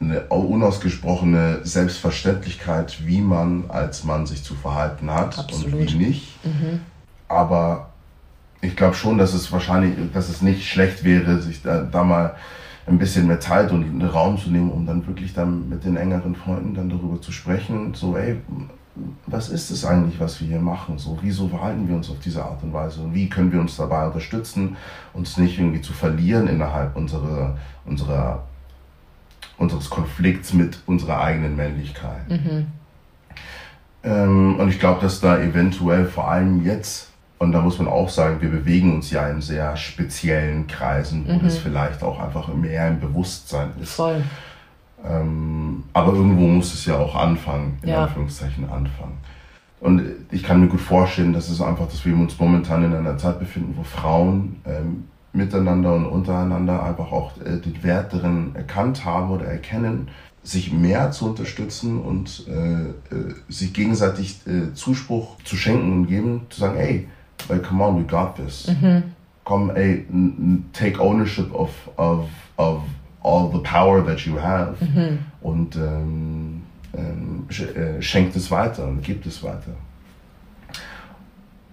eine unausgesprochene Selbstverständlichkeit, wie man als Mann sich zu verhalten hat Absolut. und wie nicht. Mhm. Aber ich glaube schon, dass es wahrscheinlich, dass es nicht schlecht wäre, sich da, da mal ein bisschen mehr Zeit und Raum zu nehmen, um dann wirklich dann mit den engeren Freunden dann darüber zu sprechen. So, ey, was ist es eigentlich, was wir hier machen? So, wieso verhalten wir uns auf diese Art und Weise? Und wie können wir uns dabei unterstützen, uns nicht irgendwie zu verlieren innerhalb unserer, unserer, unseres Konflikts mit unserer eigenen Männlichkeit? Mhm. Ähm, und ich glaube, dass da eventuell vor allem jetzt, und da muss man auch sagen, wir bewegen uns ja in sehr speziellen Kreisen, wo mhm. das vielleicht auch einfach mehr im Bewusstsein ist. Voll ähm, aber irgendwo muss es ja auch anfangen, in ja. Anführungszeichen anfangen. Und ich kann mir gut vorstellen, dass es einfach, dass wir uns momentan in einer Zeit befinden, wo Frauen ähm, miteinander und untereinander einfach auch äh, den Wert darin erkannt haben oder erkennen, sich mehr zu unterstützen und äh, äh, sich gegenseitig äh, Zuspruch zu schenken und geben, zu sagen, ey, like, come on, we got this. Mhm. Komm, ey, take ownership of, of, of all the power that you have mhm. und ähm, ähm, äh, schenkt es weiter und gibt es weiter.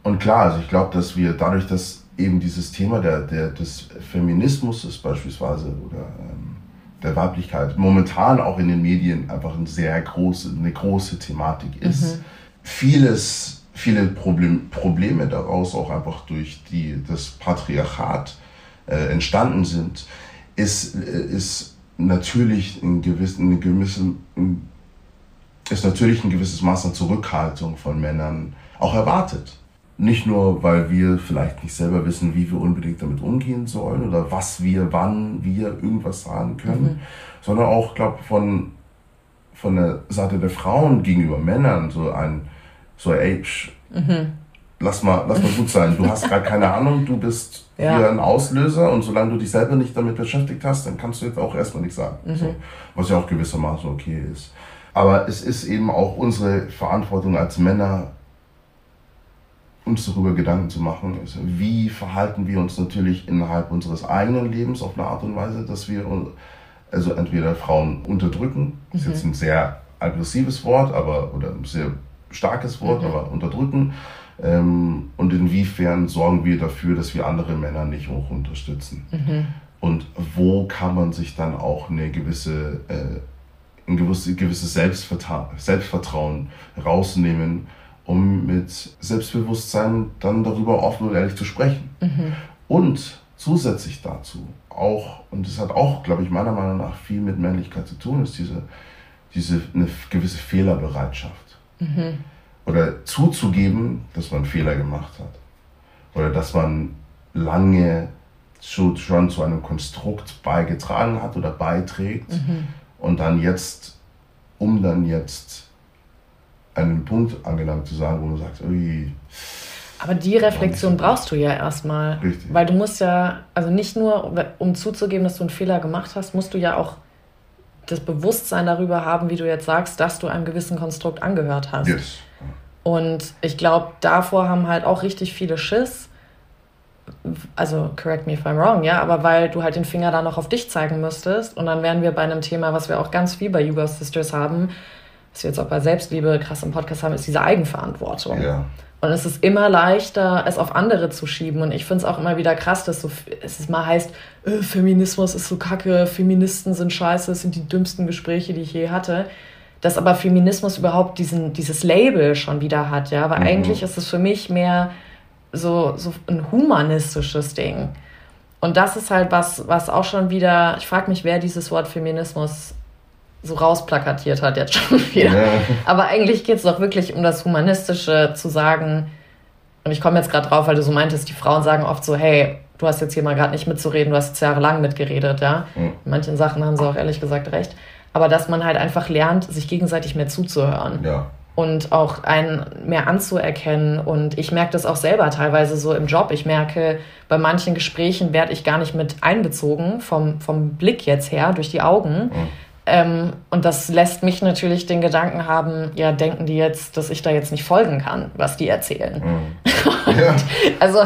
Und klar, also ich glaube, dass wir dadurch, dass eben dieses Thema der, der, des Feminismus ist beispielsweise oder ähm, der Weiblichkeit momentan auch in den Medien einfach eine sehr große, eine große Thematik ist. Mhm. Vieles, viele Problem, Probleme daraus auch einfach durch die, das Patriarchat äh, entstanden sind, ist, ist natürlich ein gewissen, eine gewisse, ist natürlich ein gewisses Maß an Zurückhaltung von Männern auch erwartet. Nicht nur, weil wir vielleicht nicht selber wissen, wie wir unbedingt damit umgehen sollen oder was wir, wann wir irgendwas sagen können, mhm. sondern auch, glaube von von der Seite der Frauen gegenüber Männern so ein so ey, psch, mhm. Lass mal lass mal gut sein. Du hast gerade keine Ahnung, du bist [LAUGHS] ja. hier ein Auslöser und solange du dich selber nicht damit beschäftigt hast, dann kannst du jetzt auch erstmal nichts sagen. Mhm. So, was ja auch gewissermaßen okay ist. Aber es ist eben auch unsere Verantwortung als Männer, uns darüber Gedanken zu machen, wie verhalten wir uns natürlich innerhalb unseres eigenen Lebens auf eine Art und Weise, dass wir also entweder Frauen unterdrücken, mhm. ist jetzt ein sehr aggressives Wort, aber oder ein sehr starkes Wort, mhm. aber unterdrücken. Ähm, und inwiefern sorgen wir dafür, dass wir andere Männer nicht auch unterstützen? Mhm. Und wo kann man sich dann auch eine gewisse, äh, ein gewisses, Selbstvertra Selbstvertrauen rausnehmen, um mit Selbstbewusstsein dann darüber offen und ehrlich zu sprechen. Mhm. Und zusätzlich dazu auch, und das hat auch, glaube ich, meiner Meinung nach viel mit Männlichkeit zu tun, ist diese, diese eine gewisse Fehlerbereitschaft. Mhm. Oder zuzugeben, dass man Fehler gemacht hat. Oder dass man lange schon, schon zu einem Konstrukt beigetragen hat oder beiträgt mhm. und dann jetzt, um dann jetzt einen Punkt angelangt zu sagen, wo man sagt, ui, aber die Reflexion brauchst du ja erstmal. Richtig. Weil du musst ja, also nicht nur, um zuzugeben, dass du einen Fehler gemacht hast, musst du ja auch das Bewusstsein darüber haben, wie du jetzt sagst, dass du einem gewissen Konstrukt angehört hast. Yes. Und ich glaube, davor haben halt auch richtig viele Schiss. Also, correct me if I'm wrong, ja, aber weil du halt den Finger da noch auf dich zeigen müsstest. Und dann wären wir bei einem Thema, was wir auch ganz viel bei Yuga Sisters haben, was wir jetzt auch bei Selbstliebe krass im Podcast haben, ist diese Eigenverantwortung. Ja. Und es ist immer leichter, es auf andere zu schieben. Und ich finde es auch immer wieder krass, dass so, es mal heißt, äh, Feminismus ist so kacke, Feministen sind scheiße, es sind die dümmsten Gespräche, die ich je hatte. Dass aber Feminismus überhaupt diesen, dieses Label schon wieder hat, ja. Aber mhm. eigentlich ist es für mich mehr so, so ein humanistisches Ding. Und das ist halt was, was auch schon wieder, ich frage mich, wer dieses Wort Feminismus so rausplakatiert hat jetzt schon [LAUGHS] wieder. Ja. Aber eigentlich geht es doch wirklich um das Humanistische zu sagen, und ich komme jetzt gerade drauf, weil du so meintest, die Frauen sagen oft so, hey, du hast jetzt hier mal gerade nicht mitzureden, du hast jetzt jahrelang mitgeredet, ja. Mhm. In manchen Sachen haben sie auch ehrlich gesagt recht. Aber dass man halt einfach lernt, sich gegenseitig mehr zuzuhören. Ja. Und auch einen mehr anzuerkennen. Und ich merke das auch selber teilweise so im Job. Ich merke, bei manchen Gesprächen werde ich gar nicht mit einbezogen, vom, vom Blick jetzt her, durch die Augen. Mhm ähm, und das lässt mich natürlich den Gedanken haben, ja, denken die jetzt, dass ich da jetzt nicht folgen kann, was die erzählen. Mhm. [LAUGHS] Ja. also,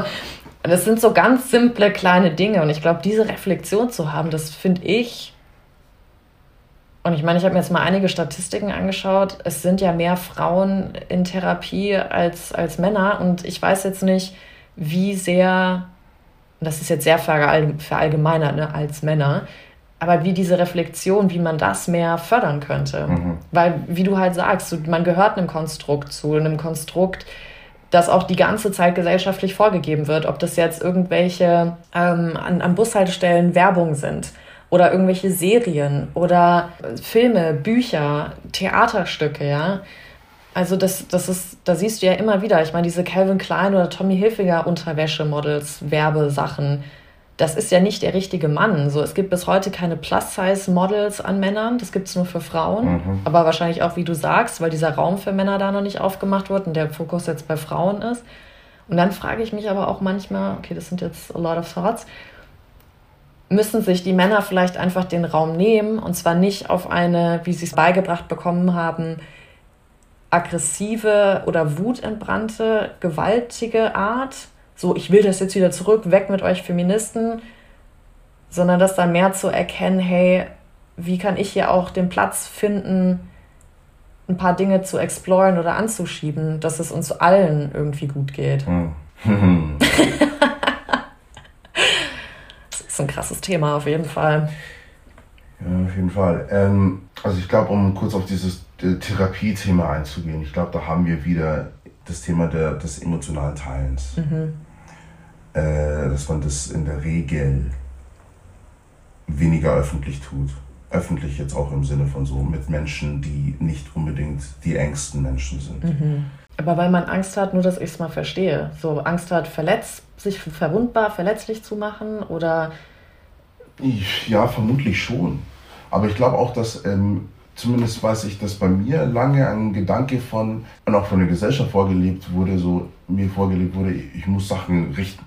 das sind so ganz simple kleine Dinge. Und ich glaube, diese Reflexion zu haben, das finde ich. Und ich meine, ich habe mir jetzt mal einige Statistiken angeschaut. Es sind ja mehr Frauen in Therapie als, als Männer. Und ich weiß jetzt nicht, wie sehr, das ist jetzt sehr verallgemeinert, ne, als Männer, aber wie diese Reflexion, wie man das mehr fördern könnte. Mhm. Weil, wie du halt sagst, man gehört einem Konstrukt zu, einem Konstrukt, das auch die ganze Zeit gesellschaftlich vorgegeben wird. Ob das jetzt irgendwelche ähm, an, an Bushaltestellen Werbung sind oder irgendwelche Serien oder Filme, Bücher, Theaterstücke, ja. Also das, das ist, da siehst du ja immer wieder. Ich meine, diese Calvin Klein oder Tommy Hilfiger Unterwäschemodels, Werbesachen, das ist ja nicht der richtige Mann. So, es gibt bis heute keine Plus-Size-Models an Männern, das gibt es nur für Frauen. Mhm. Aber wahrscheinlich auch, wie du sagst, weil dieser Raum für Männer da noch nicht aufgemacht wird und der Fokus jetzt bei Frauen ist. Und dann frage ich mich aber auch manchmal, okay, das sind jetzt a lot of thoughts, müssen sich die Männer vielleicht einfach den Raum nehmen und zwar nicht auf eine, wie sie es beigebracht bekommen haben, aggressive oder wutentbrannte, gewaltige Art, so, ich will das jetzt wieder zurück, weg mit euch Feministen, sondern das dann mehr zu erkennen, hey, wie kann ich hier auch den Platz finden, ein paar Dinge zu exploren oder anzuschieben, dass es uns allen irgendwie gut geht. Hm. [LAUGHS] [LAUGHS] das ist ein krasses Thema auf jeden Fall. Ja, auf jeden Fall. Ähm, also ich glaube, um kurz auf dieses Therapiethema einzugehen, ich glaube, da haben wir wieder das Thema der, des emotionalen Teilens. Mhm äh, dass man das in der Regel weniger öffentlich tut. Öffentlich jetzt auch im Sinne von so mit Menschen, die nicht unbedingt die engsten Menschen sind. Mhm. Aber weil man Angst hat, nur dass ich es mal verstehe. So Angst hat, verletzt, sich verwundbar, verletzlich zu machen oder. Ja, vermutlich schon. Aber ich glaube auch, dass ähm, zumindest weiß ich, dass bei mir lange ein Gedanke von, und auch von der Gesellschaft vorgelebt wurde, so mir vorgelebt wurde, ich muss Sachen richten.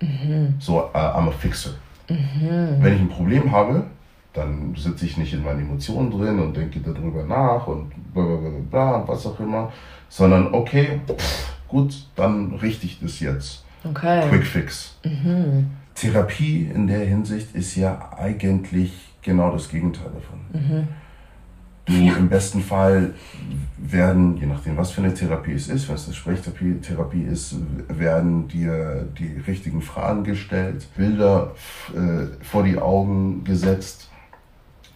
Mhm. So, uh, I'm a fixer. Mhm. Wenn ich ein Problem habe, dann sitze ich nicht in meinen Emotionen drin und denke darüber nach und bla bla bla, bla und was auch immer, sondern okay, pff, gut, dann richte ich das jetzt. Okay. Quick Fix. Mhm. Therapie in der Hinsicht ist ja eigentlich genau das Gegenteil davon. Mhm. Du im besten Fall werden, je nachdem was für eine Therapie es ist, wenn es eine Sprechtherapie ist, werden dir die richtigen Fragen gestellt, Bilder äh, vor die Augen gesetzt,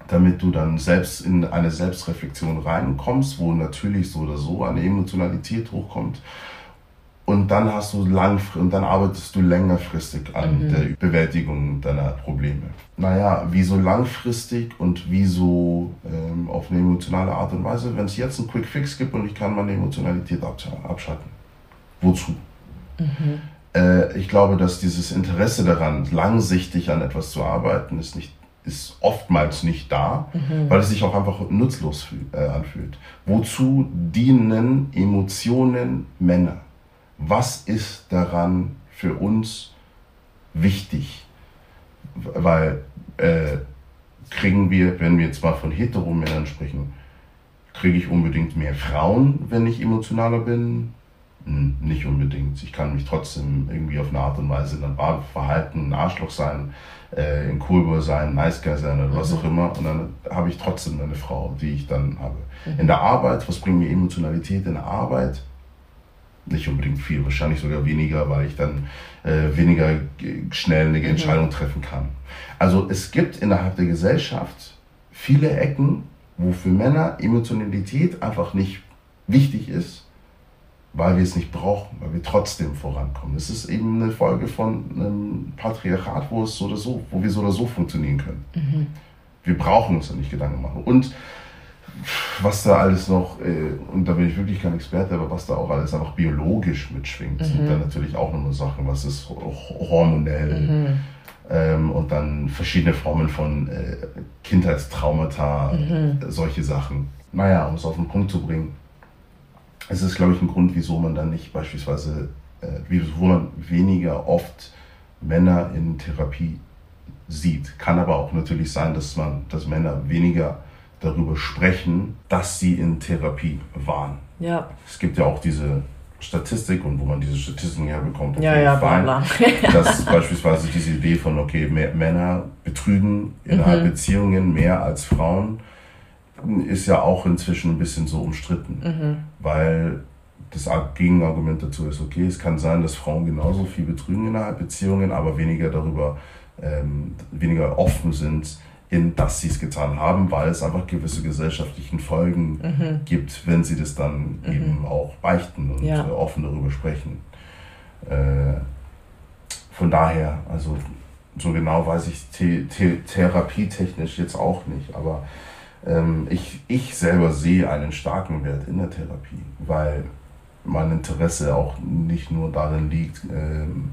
damit du dann selbst in eine Selbstreflexion reinkommst, wo natürlich so oder so eine Emotionalität hochkommt und dann hast du langfristig und dann arbeitest du längerfristig an mhm. der Bewältigung deiner Probleme. Naja, wieso langfristig und wieso ähm, auf eine emotionale Art und Weise, wenn es jetzt einen Quick Fix gibt und ich kann meine Emotionalität abschalten. Wozu? Mhm. Äh, ich glaube, dass dieses Interesse daran, langsichtig an etwas zu arbeiten, ist nicht ist oftmals nicht da, mhm. weil es sich auch einfach nutzlos äh, anfühlt. Wozu dienen Emotionen Männer? Was ist daran für uns wichtig? Weil äh, kriegen wir, wenn wir jetzt mal von Heteromännern sprechen, kriege ich unbedingt mehr Frauen, wenn ich emotionaler bin? Hm, nicht unbedingt. Ich kann mich trotzdem irgendwie auf eine Art und Weise dann verhalten, ein Arschloch sein, äh, ein Coolboy sein, ein Nice Guy sein oder was mhm. auch immer. Und dann habe ich trotzdem eine Frau, die ich dann habe. Mhm. In der Arbeit, was bringt mir Emotionalität in der Arbeit? Nicht unbedingt viel, wahrscheinlich sogar weniger, weil ich dann äh, weniger schnell eine mhm. Entscheidung treffen kann. Also es gibt innerhalb der Gesellschaft viele Ecken, wo für Männer Emotionalität einfach nicht wichtig ist, weil wir es nicht brauchen, weil wir trotzdem vorankommen. Es ist eben eine Folge von einem Patriarchat, wo es so oder so, wo wir so oder so funktionieren können. Mhm. Wir brauchen uns da nicht Gedanken machen. Und was da alles noch, äh, und da bin ich wirklich kein Experte, aber was da auch alles einfach biologisch mitschwingt, mhm. sind dann natürlich auch nochmal Sachen, was ist hormonell mhm. ähm, und dann verschiedene Formen von äh, Kindheitstraumata, mhm. solche Sachen. Naja, um es auf den Punkt zu bringen, es ist, glaube ich, ein Grund, wieso man dann nicht beispielsweise, äh, wieso man weniger oft Männer in Therapie sieht. Kann aber auch natürlich sein, dass man, dass Männer weniger darüber sprechen, dass sie in Therapie waren. Ja. Es gibt ja auch diese Statistik und wo man diese Statistiken herbekommt. Ja, ja, bla, bla. [LAUGHS] dass beispielsweise diese Idee von, okay, mehr, Männer betrügen innerhalb mhm. Beziehungen mehr als Frauen, ist ja auch inzwischen ein bisschen so umstritten. Mhm. Weil das Gegenargument dazu ist, okay, es kann sein, dass Frauen genauso viel betrügen innerhalb Beziehungen, aber weniger darüber, ähm, weniger offen sind, in dass sie es getan haben, weil es einfach gewisse gesellschaftlichen Folgen mhm. gibt, wenn sie das dann mhm. eben auch beichten und ja. Äh, offen darüber sprechen. Äh, von daher, also so genau weiß ich the the therapietechnisch jetzt auch nicht, aber ähm, ich, ich selber sehe einen starken Wert in der Therapie, weil mein Interesse auch nicht nur darin liegt, ähm,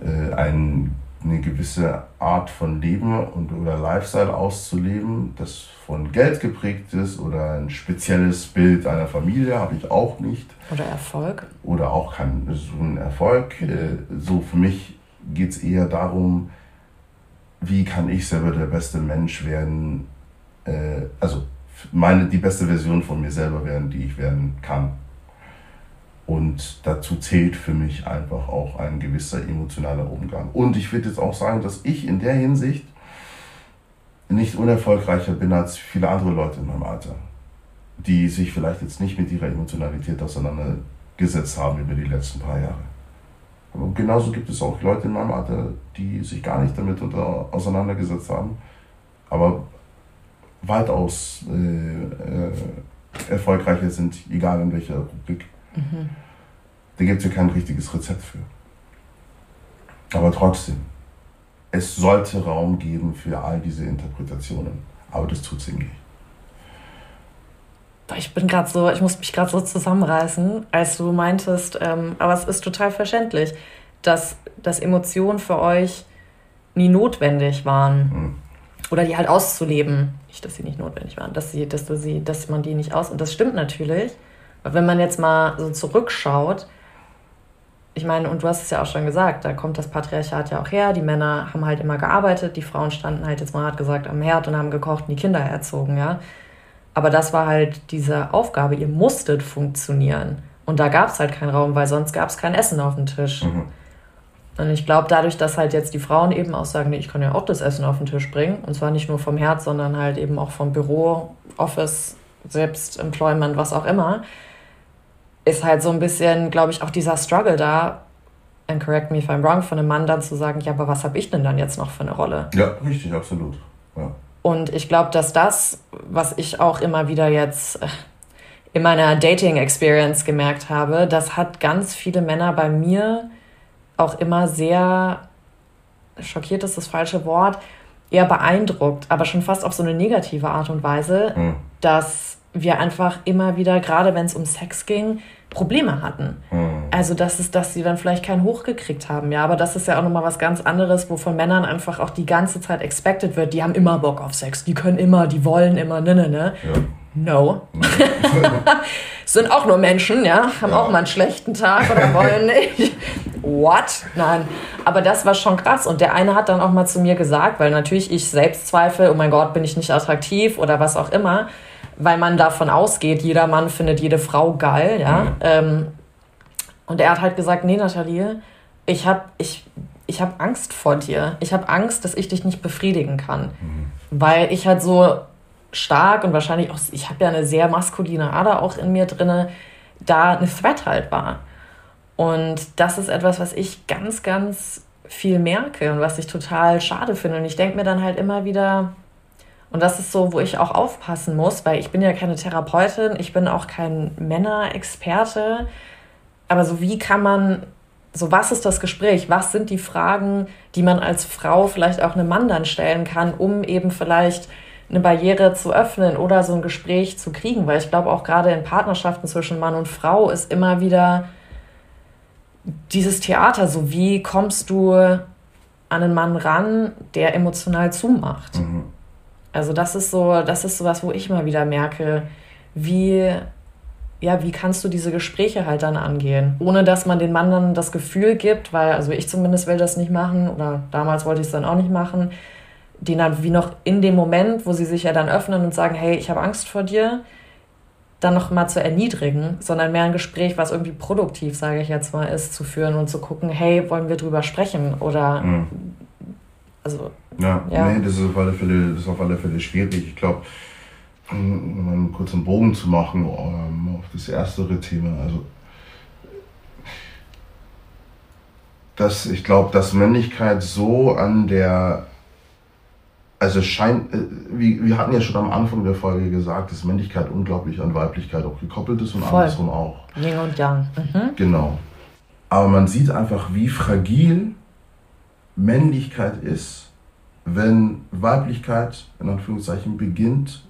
äh, einen eine gewisse Art von Leben und oder Lifestyle auszuleben, das von Geld geprägt ist oder ein spezielles Bild einer Familie habe ich auch nicht. Oder Erfolg. Oder auch kein so ein Erfolg. Mhm. Äh, so für mich geht es eher darum, wie kann ich selber der beste Mensch werden, äh, also meine, die beste Version von mir selber werden, die ich werden kann. Und dazu zählt für mich einfach auch ein gewisser emotionaler Umgang. Und ich würde jetzt auch sagen, dass ich in der Hinsicht nicht unerfolgreicher bin als viele andere Leute in meinem Alter, die sich vielleicht jetzt nicht mit ihrer Emotionalität auseinandergesetzt haben über die letzten paar Jahre. Aber genauso gibt es auch Leute in meinem Alter, die sich gar nicht damit auseinandergesetzt haben, aber weitaus äh, äh, erfolgreicher sind, egal in welcher Rubrik. Mhm. Da gibt es ja kein richtiges Rezept für. Aber trotzdem, es sollte Raum geben für all diese Interpretationen. Aber das tut sie nicht. Ich bin gerade so, ich muss mich gerade so zusammenreißen, als du meintest, ähm, aber es ist total verständlich, dass, dass Emotionen für euch nie notwendig waren. Mhm. Oder die halt auszuleben. Nicht, dass sie nicht notwendig waren, dass, sie, dass, du sie, dass man die nicht aus. Und das stimmt natürlich. Wenn man jetzt mal so zurückschaut, ich meine, und du hast es ja auch schon gesagt, da kommt das Patriarchat ja auch her. Die Männer haben halt immer gearbeitet, die Frauen standen halt jetzt mal hart gesagt am Herd und haben gekocht und die Kinder erzogen, ja. Aber das war halt diese Aufgabe, ihr musstet funktionieren. Und da gab es halt keinen Raum, weil sonst gab es kein Essen auf dem Tisch. Mhm. Und ich glaube, dadurch, dass halt jetzt die Frauen eben auch sagen, nee, ich kann ja auch das Essen auf den Tisch bringen, und zwar nicht nur vom Herd, sondern halt eben auch vom Büro, Office, selbst Employment, was auch immer, ist halt so ein bisschen, glaube ich, auch dieser Struggle da, and correct me if I'm wrong, von einem Mann dann zu sagen, ja, aber was habe ich denn dann jetzt noch für eine Rolle? Ja, richtig, absolut. Ja. Und ich glaube, dass das, was ich auch immer wieder jetzt äh, in meiner Dating-Experience gemerkt habe, das hat ganz viele Männer bei mir auch immer sehr, schockiert ist das falsche Wort, eher beeindruckt, aber schon fast auf so eine negative Art und Weise, mhm. dass wir einfach immer wieder, gerade wenn es um Sex ging, Probleme hatten. Mhm. Also, dass es, dass sie dann vielleicht keinen hochgekriegt haben, ja, aber das ist ja auch nochmal was ganz anderes, wo von Männern einfach auch die ganze Zeit expected wird, die haben immer Bock auf Sex, die können immer, die wollen immer, ne, ne, ne. Ja. No. [LAUGHS] Sind auch nur Menschen, ja, haben ja. auch mal einen schlechten Tag oder wollen nicht. What? Nein. Aber das war schon krass. Und der eine hat dann auch mal zu mir gesagt, weil natürlich ich selbst zweifle, oh mein Gott, bin ich nicht attraktiv oder was auch immer weil man davon ausgeht, jeder Mann findet jede Frau geil, ja. Mhm. Ähm, und er hat halt gesagt, nee, Nathalie, ich habe ich, ich hab Angst vor dir. Ich habe Angst, dass ich dich nicht befriedigen kann. Mhm. Weil ich halt so stark und wahrscheinlich auch, ich habe ja eine sehr maskuline Ader auch in mir drinne, da eine Threat halt war. Und das ist etwas, was ich ganz, ganz viel merke und was ich total schade finde. Und ich denke mir dann halt immer wieder, und das ist so, wo ich auch aufpassen muss, weil ich bin ja keine Therapeutin, ich bin auch kein Männerexperte. Aber so wie kann man, so was ist das Gespräch? Was sind die Fragen, die man als Frau vielleicht auch einem Mann dann stellen kann, um eben vielleicht eine Barriere zu öffnen oder so ein Gespräch zu kriegen? Weil ich glaube auch gerade in Partnerschaften zwischen Mann und Frau ist immer wieder dieses Theater, so wie kommst du an einen Mann ran, der emotional zumacht? Mhm. Also das ist so, das ist sowas, wo ich mal wieder merke, wie, ja, wie kannst du diese Gespräche halt dann angehen, ohne dass man den Mann dann das Gefühl gibt, weil, also ich zumindest will das nicht machen oder damals wollte ich es dann auch nicht machen, den dann wie noch in dem Moment, wo sie sich ja dann öffnen und sagen, hey, ich habe Angst vor dir, dann noch mal zu erniedrigen, sondern mehr ein Gespräch, was irgendwie produktiv, sage ich jetzt mal, ist, zu führen und zu gucken, hey, wollen wir drüber sprechen oder mhm. also ja, ja. nee, das ist auf alle Fälle, das ist auf alle Fälle schwierig. Ich glaube, um einen kurzen Bogen zu machen um, auf das erstere Thema, also dass ich glaube, dass Männlichkeit so an der also scheint, äh, wie, wir hatten ja schon am Anfang der Folge gesagt, dass Männlichkeit unglaublich an Weiblichkeit auch gekoppelt ist und Voll. andersrum auch. Yin und Yang. Mhm. Genau. Aber man sieht einfach, wie fragil Männlichkeit ist wenn Weiblichkeit in Anführungszeichen beginnt,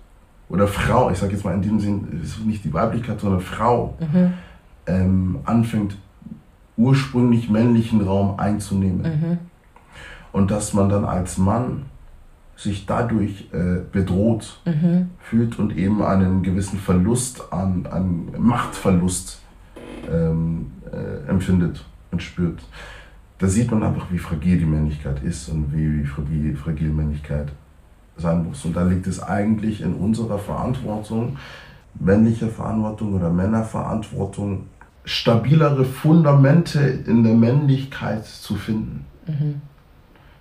oder Frau, ich sage jetzt mal in dem Sinn, ist nicht die Weiblichkeit, sondern Frau, mhm. ähm, anfängt, ursprünglich männlichen Raum einzunehmen. Mhm. Und dass man dann als Mann sich dadurch äh, bedroht mhm. fühlt und eben einen gewissen Verlust an, an Machtverlust ähm, äh, empfindet und spürt da sieht man einfach, wie fragil die Männlichkeit ist und wie, wie fragil Männlichkeit sein muss. Und da liegt es eigentlich in unserer Verantwortung, männlicher Verantwortung oder Männerverantwortung, stabilere Fundamente in der Männlichkeit zu finden. Mhm.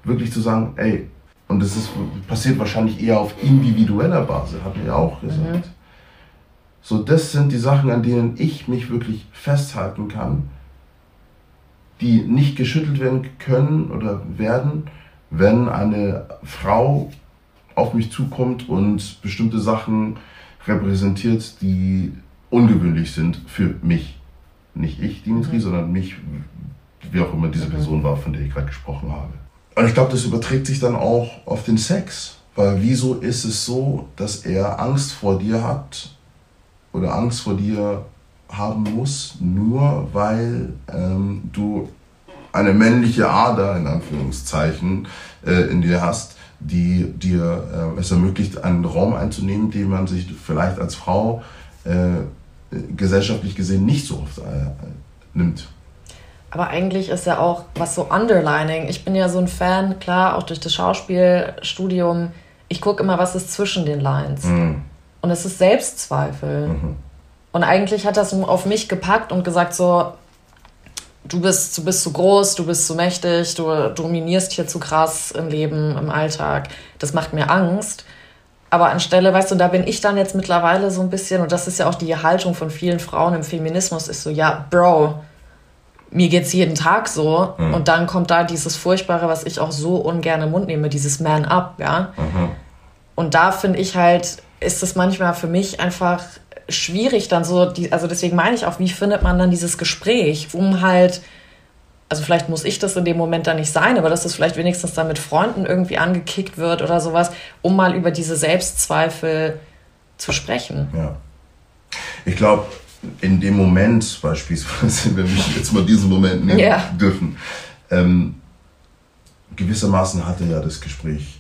Wirklich zu sagen, ey, und das ist, passiert wahrscheinlich eher auf individueller Basis, hat mir ja auch gesagt. Mhm. So, das sind die Sachen, an denen ich mich wirklich festhalten kann die nicht geschüttelt werden können oder werden, wenn eine Frau auf mich zukommt und bestimmte Sachen repräsentiert, die ungewöhnlich sind für mich. Nicht ich, Dimitri, mhm. sondern mich, wie auch immer diese Person war, von der ich gerade gesprochen habe. Und ich glaube, das überträgt sich dann auch auf den Sex. Weil wieso ist es so, dass er Angst vor dir hat oder Angst vor dir haben muss, nur weil ähm, du eine männliche Ader in Anführungszeichen äh, in dir hast, die dir äh, es ermöglicht, einen Raum einzunehmen, den man sich vielleicht als Frau äh, gesellschaftlich gesehen nicht so oft äh, nimmt. Aber eigentlich ist ja auch was so underlining. Ich bin ja so ein Fan, klar, auch durch das Schauspielstudium. Ich gucke immer, was ist zwischen den Lines. Mhm. Und es ist Selbstzweifel. Mhm. Und eigentlich hat das auf mich gepackt und gesagt so, du bist, du bist zu groß, du bist zu mächtig, du dominierst hier zu krass im Leben, im Alltag. Das macht mir Angst. Aber anstelle, weißt du, da bin ich dann jetzt mittlerweile so ein bisschen, und das ist ja auch die Haltung von vielen Frauen im Feminismus, ist so, ja, Bro, mir geht's jeden Tag so. Mhm. Und dann kommt da dieses Furchtbare, was ich auch so ungern im Mund nehme, dieses Man Up, ja. Mhm. Und da finde ich halt, ist es manchmal für mich einfach schwierig dann so, die, also deswegen meine ich auch, wie findet man dann dieses Gespräch, um halt, also vielleicht muss ich das in dem Moment dann nicht sein, aber dass das vielleicht wenigstens dann mit Freunden irgendwie angekickt wird oder sowas, um mal über diese Selbstzweifel zu sprechen. Ja. Ich glaube, in dem Moment beispielsweise, [LAUGHS] wenn wir jetzt mal diesen Moment nehmen yeah. dürfen, ähm, gewissermaßen hatte ja das Gespräch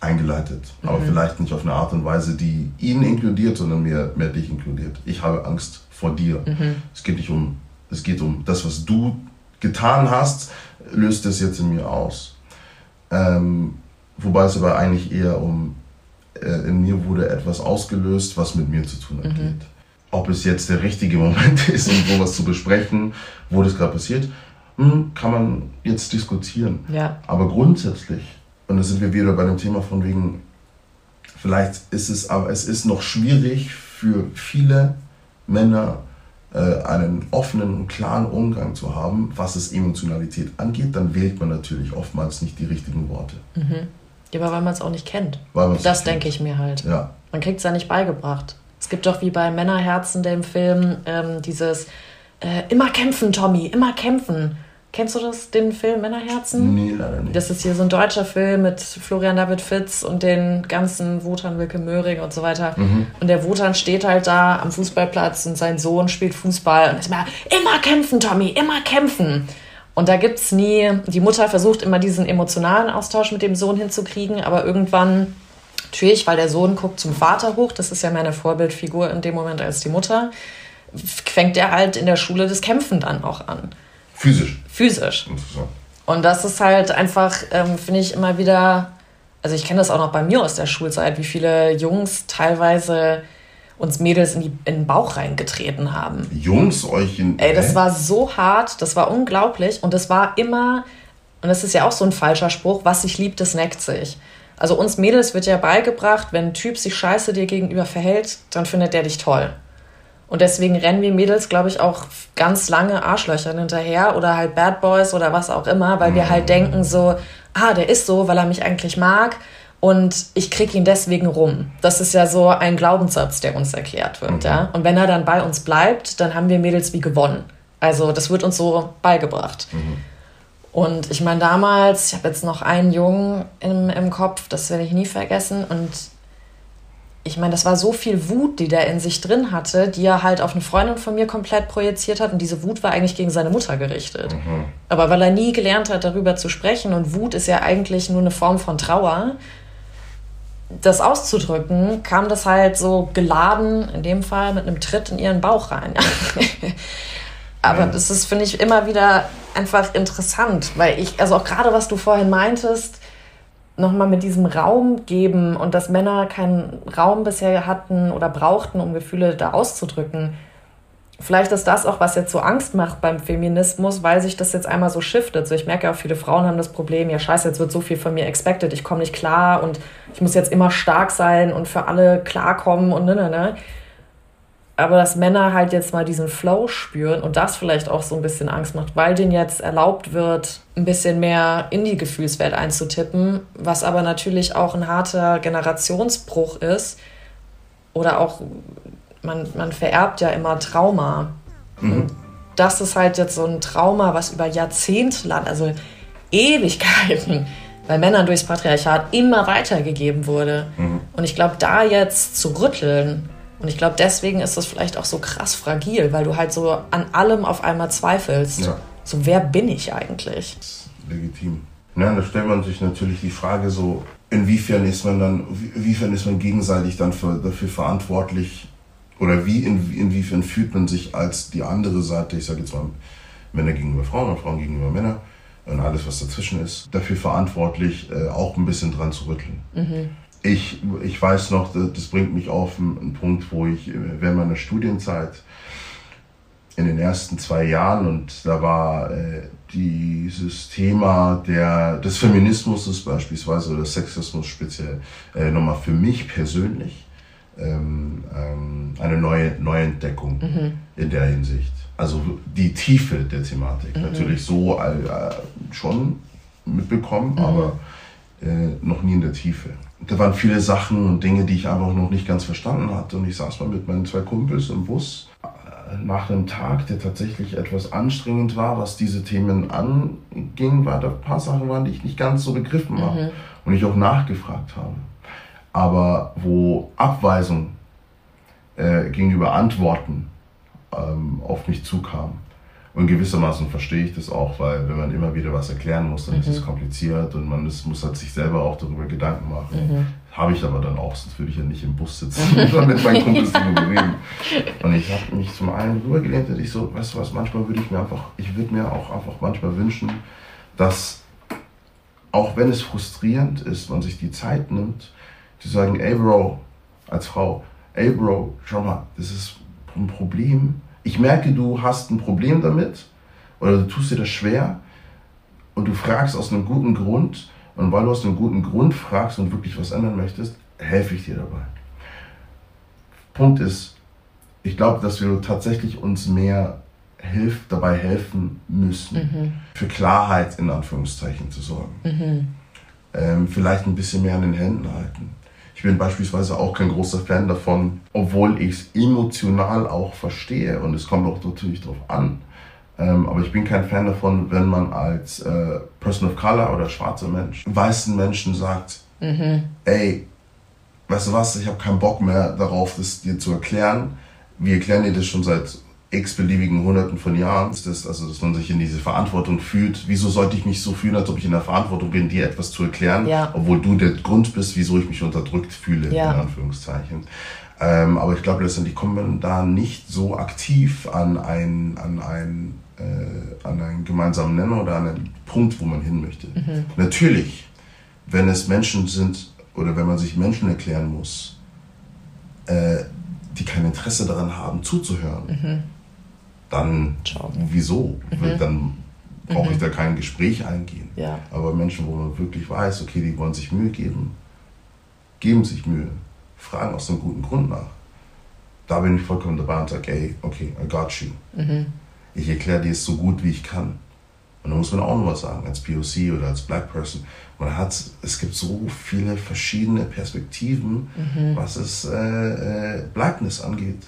eingeleitet, mhm. aber vielleicht nicht auf eine Art und Weise, die ihn inkludiert, sondern mehr, mehr dich inkludiert. Ich habe Angst vor dir. Mhm. Es geht nicht um, es geht um das, was du getan hast, löst es jetzt in mir aus. Ähm, wobei es aber eigentlich eher um, äh, in mir wurde etwas ausgelöst, was mit mir zu tun hat. Mhm. Ob es jetzt der richtige Moment [LAUGHS] ist, um sowas zu besprechen, wo das gerade passiert, hm, kann man jetzt diskutieren. Ja. Aber grundsätzlich und da sind wir wieder bei dem Thema von wegen, vielleicht ist es, aber es ist noch schwierig für viele Männer, äh, einen offenen und klaren Umgang zu haben, was es Emotionalität angeht, dann wählt man natürlich oftmals nicht die richtigen Worte. Mhm. Ja, aber weil man es auch nicht kennt. Weil das denke ich mir halt. Ja. Man kriegt es ja nicht beigebracht. Es gibt doch wie bei Männerherzen, dem Film, ähm, dieses äh, immer kämpfen, Tommy, immer kämpfen. Kennst du das, den Film Männerherzen? Nee, leider nicht. Das ist hier so ein deutscher Film mit Florian David Fitz und den ganzen Wotan Wilke Möhring und so weiter. Mhm. Und der Wotan steht halt da am Fußballplatz und sein Sohn spielt Fußball und ist immer, immer kämpfen, Tommy, immer kämpfen. Und da gibt es nie, die Mutter versucht immer diesen emotionalen Austausch mit dem Sohn hinzukriegen, aber irgendwann, natürlich, weil der Sohn guckt zum Vater hoch, das ist ja meine Vorbildfigur in dem Moment als die Mutter, fängt er halt in der Schule das Kämpfen dann auch an. Physisch. Physisch. Und das ist halt einfach, ähm, finde ich immer wieder, also ich kenne das auch noch bei mir aus der Schulzeit, wie viele Jungs teilweise uns Mädels in, die, in den Bauch reingetreten haben. Jungs euch in. Ey, das war so hart, das war unglaublich und das war immer, und das ist ja auch so ein falscher Spruch, was sich liebt, das neckt sich. Also uns Mädels wird ja beigebracht, wenn ein Typ sich scheiße dir gegenüber verhält, dann findet der dich toll. Und deswegen rennen wir Mädels, glaube ich, auch ganz lange Arschlöchern hinterher oder halt Bad Boys oder was auch immer, weil wir halt mhm. denken so, ah, der ist so, weil er mich eigentlich mag und ich krieg ihn deswegen rum. Das ist ja so ein Glaubenssatz, der uns erklärt wird, mhm. ja. Und wenn er dann bei uns bleibt, dann haben wir Mädels wie gewonnen. Also das wird uns so beigebracht. Mhm. Und ich meine, damals, ich habe jetzt noch einen Jungen im, im Kopf, das werde ich nie vergessen. Und ich meine, das war so viel Wut, die der in sich drin hatte, die er halt auf eine Freundin von mir komplett projiziert hat. Und diese Wut war eigentlich gegen seine Mutter gerichtet. Mhm. Aber weil er nie gelernt hat, darüber zu sprechen, und Wut ist ja eigentlich nur eine Form von Trauer, das auszudrücken, kam das halt so geladen, in dem Fall mit einem Tritt in ihren Bauch rein. [LAUGHS] Aber das ist, finde ich, immer wieder einfach interessant, weil ich, also auch gerade was du vorhin meintest, nochmal mit diesem Raum geben und dass Männer keinen Raum bisher hatten oder brauchten, um Gefühle da auszudrücken. Vielleicht ist das auch, was jetzt so Angst macht beim Feminismus, weil sich das jetzt einmal so shiftet. So, ich merke auch, viele Frauen haben das Problem, ja scheiße, jetzt wird so viel von mir expected, ich komme nicht klar und ich muss jetzt immer stark sein und für alle klarkommen und ne, ne, ne aber dass Männer halt jetzt mal diesen Flow spüren und das vielleicht auch so ein bisschen Angst macht, weil denen jetzt erlaubt wird, ein bisschen mehr in die Gefühlswelt einzutippen, was aber natürlich auch ein harter Generationsbruch ist oder auch, man, man vererbt ja immer Trauma. Mhm. das ist halt jetzt so ein Trauma, was über Jahrzehnte lang, also Ewigkeiten [LAUGHS] bei Männern durchs Patriarchat immer weitergegeben wurde. Mhm. Und ich glaube, da jetzt zu rütteln, und ich glaube, deswegen ist das vielleicht auch so krass fragil, weil du halt so an allem auf einmal zweifelst. Ja. So, wer bin ich eigentlich? Legitim. Ja, da stellt man sich natürlich die Frage so, inwiefern ist man dann, inwiefern ist man gegenseitig dann für, dafür verantwortlich oder wie, in, inwiefern fühlt man sich als die andere Seite, ich sage jetzt mal Männer gegenüber Frauen und Frauen gegenüber Männern und alles, was dazwischen ist, dafür verantwortlich, äh, auch ein bisschen dran zu rütteln. Mhm. Ich, ich weiß noch, das bringt mich auf einen Punkt, wo ich während meiner Studienzeit in den ersten zwei Jahren und da war äh, dieses Thema der, des Feminismus beispielsweise oder Sexismus speziell äh, nochmal für mich persönlich ähm, ähm, eine neue Neuentdeckung mhm. in der Hinsicht. Also die Tiefe der Thematik. Mhm. Natürlich so äh, schon mitbekommen, mhm. aber äh, noch nie in der Tiefe. Da waren viele Sachen und Dinge, die ich einfach noch nicht ganz verstanden hatte. Und ich saß mal mit meinen zwei Kumpels im Bus nach einem Tag, der tatsächlich etwas anstrengend war, was diese Themen anging, war da ein paar Sachen waren, die ich nicht ganz so begriffen habe mhm. und ich auch nachgefragt habe. Aber wo Abweisung äh, gegenüber Antworten ähm, auf mich zukam, und gewissermaßen verstehe ich das auch, weil wenn man immer wieder was erklären muss, dann mhm. ist es mhm. kompliziert und man ist, muss halt sich selber auch darüber Gedanken machen. Mhm. Habe ich aber dann auch, sonst würde ich ja nicht im Bus sitzen [LAUGHS] und mit meinen Kumpels [LAUGHS] darüber reden. Und ich habe mich zum einen rübergelehnt und ich so, weißt du was, manchmal würde ich mir einfach, ich würde mir auch einfach manchmal wünschen, dass auch wenn es frustrierend ist, man sich die Zeit nimmt, zu sagen, ey Bro, als Frau, ey Bro, schau mal, das ist ein Problem, ich merke, du hast ein Problem damit oder du tust dir das schwer und du fragst aus einem guten Grund und weil du aus einem guten Grund fragst und wirklich was ändern möchtest, helfe ich dir dabei. Punkt ist, ich glaube, dass wir tatsächlich uns mehr hilf, dabei helfen müssen, mhm. für Klarheit in Anführungszeichen zu sorgen. Mhm. Ähm, vielleicht ein bisschen mehr an den Händen halten. Ich bin beispielsweise auch kein großer Fan davon, obwohl ich es emotional auch verstehe und es kommt auch natürlich darauf an. Ähm, aber ich bin kein Fan davon, wenn man als äh, Person of Color oder schwarzer Mensch weißen Menschen sagt, mhm. ey, weißt du was, ich habe keinen Bock mehr darauf, das dir zu erklären. Wir erklären dir das schon seit x-beliebigen Hunderten von Jahren ist das, also dass man sich in diese Verantwortung fühlt. Wieso sollte ich mich so fühlen, als ob ich in der Verantwortung bin, dir etwas zu erklären, ja. obwohl du der Grund bist, wieso ich mich unterdrückt fühle, ja. in Anführungszeichen. Ähm, aber ich glaube, letztendlich kommt man da nicht so aktiv an einen, an einen, äh, an einen gemeinsamen Nenner oder an einen Punkt, wo man hin möchte. Mhm. Natürlich, wenn es Menschen sind oder wenn man sich Menschen erklären muss, äh, die kein Interesse daran haben, zuzuhören, mhm dann Ciao. wieso? Mhm. Dann brauche ich mhm. da kein Gespräch eingehen. Ja. Aber Menschen, wo man wirklich weiß, okay, die wollen sich Mühe geben, geben sich Mühe, fragen aus einem guten Grund nach. Da bin ich vollkommen dabei und sage, ey, okay, I got you. Mhm. Ich erkläre dir es so gut, wie ich kann. Und da muss man auch noch was sagen, als POC oder als Black Person. Man hat, es gibt so viele verschiedene Perspektiven, mhm. was es äh, äh, Blackness angeht.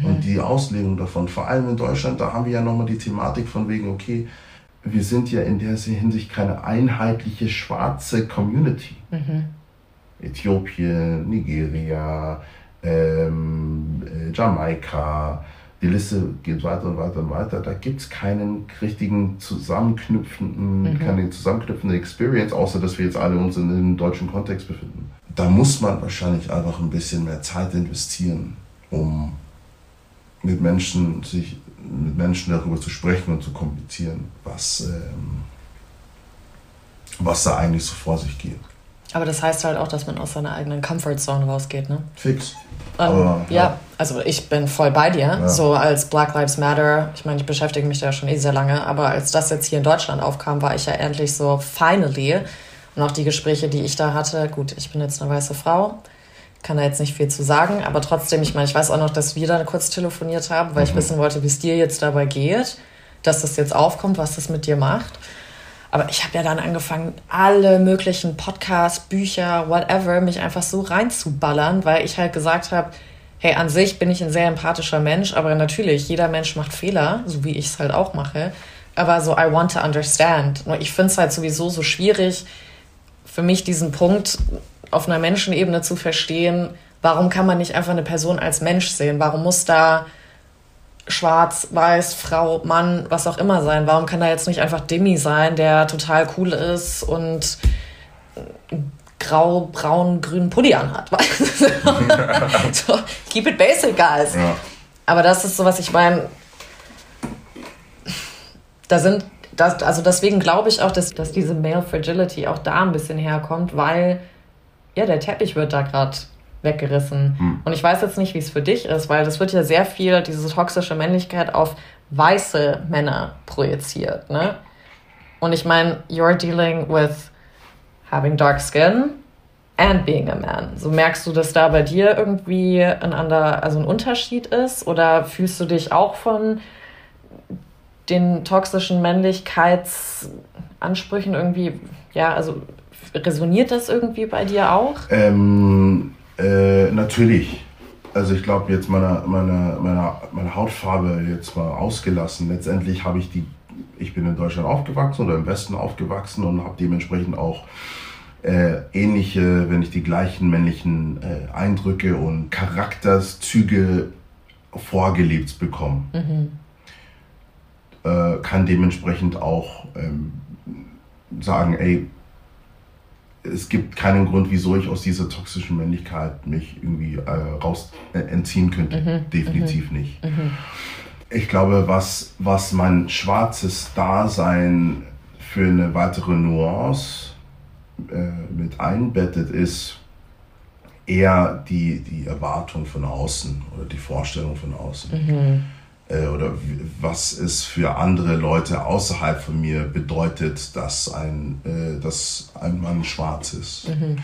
Mhm. Und die Auslegung davon, vor allem in Deutschland, da haben wir ja nochmal die Thematik von wegen, okay, wir sind ja in der Hinsicht keine einheitliche schwarze Community. Mhm. Äthiopien, Nigeria, ähm, äh, Jamaika, die Liste geht weiter und weiter und weiter. Da gibt es keinen richtigen zusammenknüpfenden, mhm. keine zusammenknüpfende Experience, außer dass wir jetzt alle uns in einem deutschen Kontext befinden. Da muss man wahrscheinlich einfach ein bisschen mehr Zeit investieren, um mit Menschen, sich, mit Menschen darüber zu sprechen und zu kommunizieren, was, ähm, was da eigentlich so vor sich geht. Aber das heißt halt auch, dass man aus seiner eigenen Comfortzone rausgeht, ne? Fix. Ähm, Aber, ja. ja. also ich bin voll bei dir. Ja. So als Black Lives Matter, ich meine, ich beschäftige mich da schon eh sehr lange, aber als das jetzt hier in Deutschland aufkam, war ich ja endlich so finally. Und auch die Gespräche, die ich da hatte, gut, ich bin jetzt eine weiße Frau, kann da jetzt nicht viel zu sagen, aber trotzdem, ich meine, ich weiß auch noch, dass wir da kurz telefoniert haben, weil mhm. ich wissen wollte, wie es dir jetzt dabei geht, dass das jetzt aufkommt, was das mit dir macht. Aber ich habe ja dann angefangen, alle möglichen Podcasts, Bücher, whatever, mich einfach so reinzuballern, weil ich halt gesagt habe, hey, an sich bin ich ein sehr empathischer Mensch, aber natürlich, jeder Mensch macht Fehler, so wie ich es halt auch mache. Aber so, I want to understand. Nur ich finde es halt sowieso so schwierig, für mich diesen Punkt auf einer Menschenebene zu verstehen, warum kann man nicht einfach eine Person als Mensch sehen? Warum muss da schwarz, weiß, Frau, Mann, was auch immer sein? Warum kann da jetzt nicht einfach Demi sein, der total cool ist und grau, braun, grünen Pulli anhat? [LAUGHS] so, keep it basic, guys. Ja. Aber das ist so, was ich meine. Da sind, das, also deswegen glaube ich auch, dass, dass diese Male Fragility auch da ein bisschen herkommt, weil ja, der Teppich wird da gerade weggerissen. Hm. Und ich weiß jetzt nicht, wie es für dich ist, weil das wird ja sehr viel, diese toxische Männlichkeit auf weiße Männer projiziert. Ne? Und ich meine, you're dealing with having dark skin and being a man. So merkst du, dass da bei dir irgendwie ein, ander, also ein Unterschied ist? Oder fühlst du dich auch von den toxischen Männlichkeitsansprüchen irgendwie, ja, also resoniert das irgendwie bei dir auch? Ähm, äh, natürlich. Also ich glaube jetzt meine, meine, meine, meine Hautfarbe jetzt mal ausgelassen. Letztendlich habe ich die, ich bin in Deutschland aufgewachsen oder im Westen aufgewachsen und habe dementsprechend auch äh, ähnliche, wenn nicht die gleichen männlichen äh, Eindrücke und Charakterzüge vorgelebt bekommen. Mhm. Äh, kann dementsprechend auch ähm, sagen, ey, es gibt keinen Grund, wieso ich aus dieser toxischen Männlichkeit mich irgendwie äh, raus äh, entziehen könnte. Mhm. Definitiv mhm. nicht. Mhm. Ich glaube, was, was mein schwarzes Dasein für eine weitere Nuance äh, mit einbettet, ist eher die, die Erwartung von außen oder die Vorstellung von außen. Äh, oder was es für andere Leute außerhalb von mir bedeutet, dass ein, äh, dass ein Mann schwarz ist. Mhm.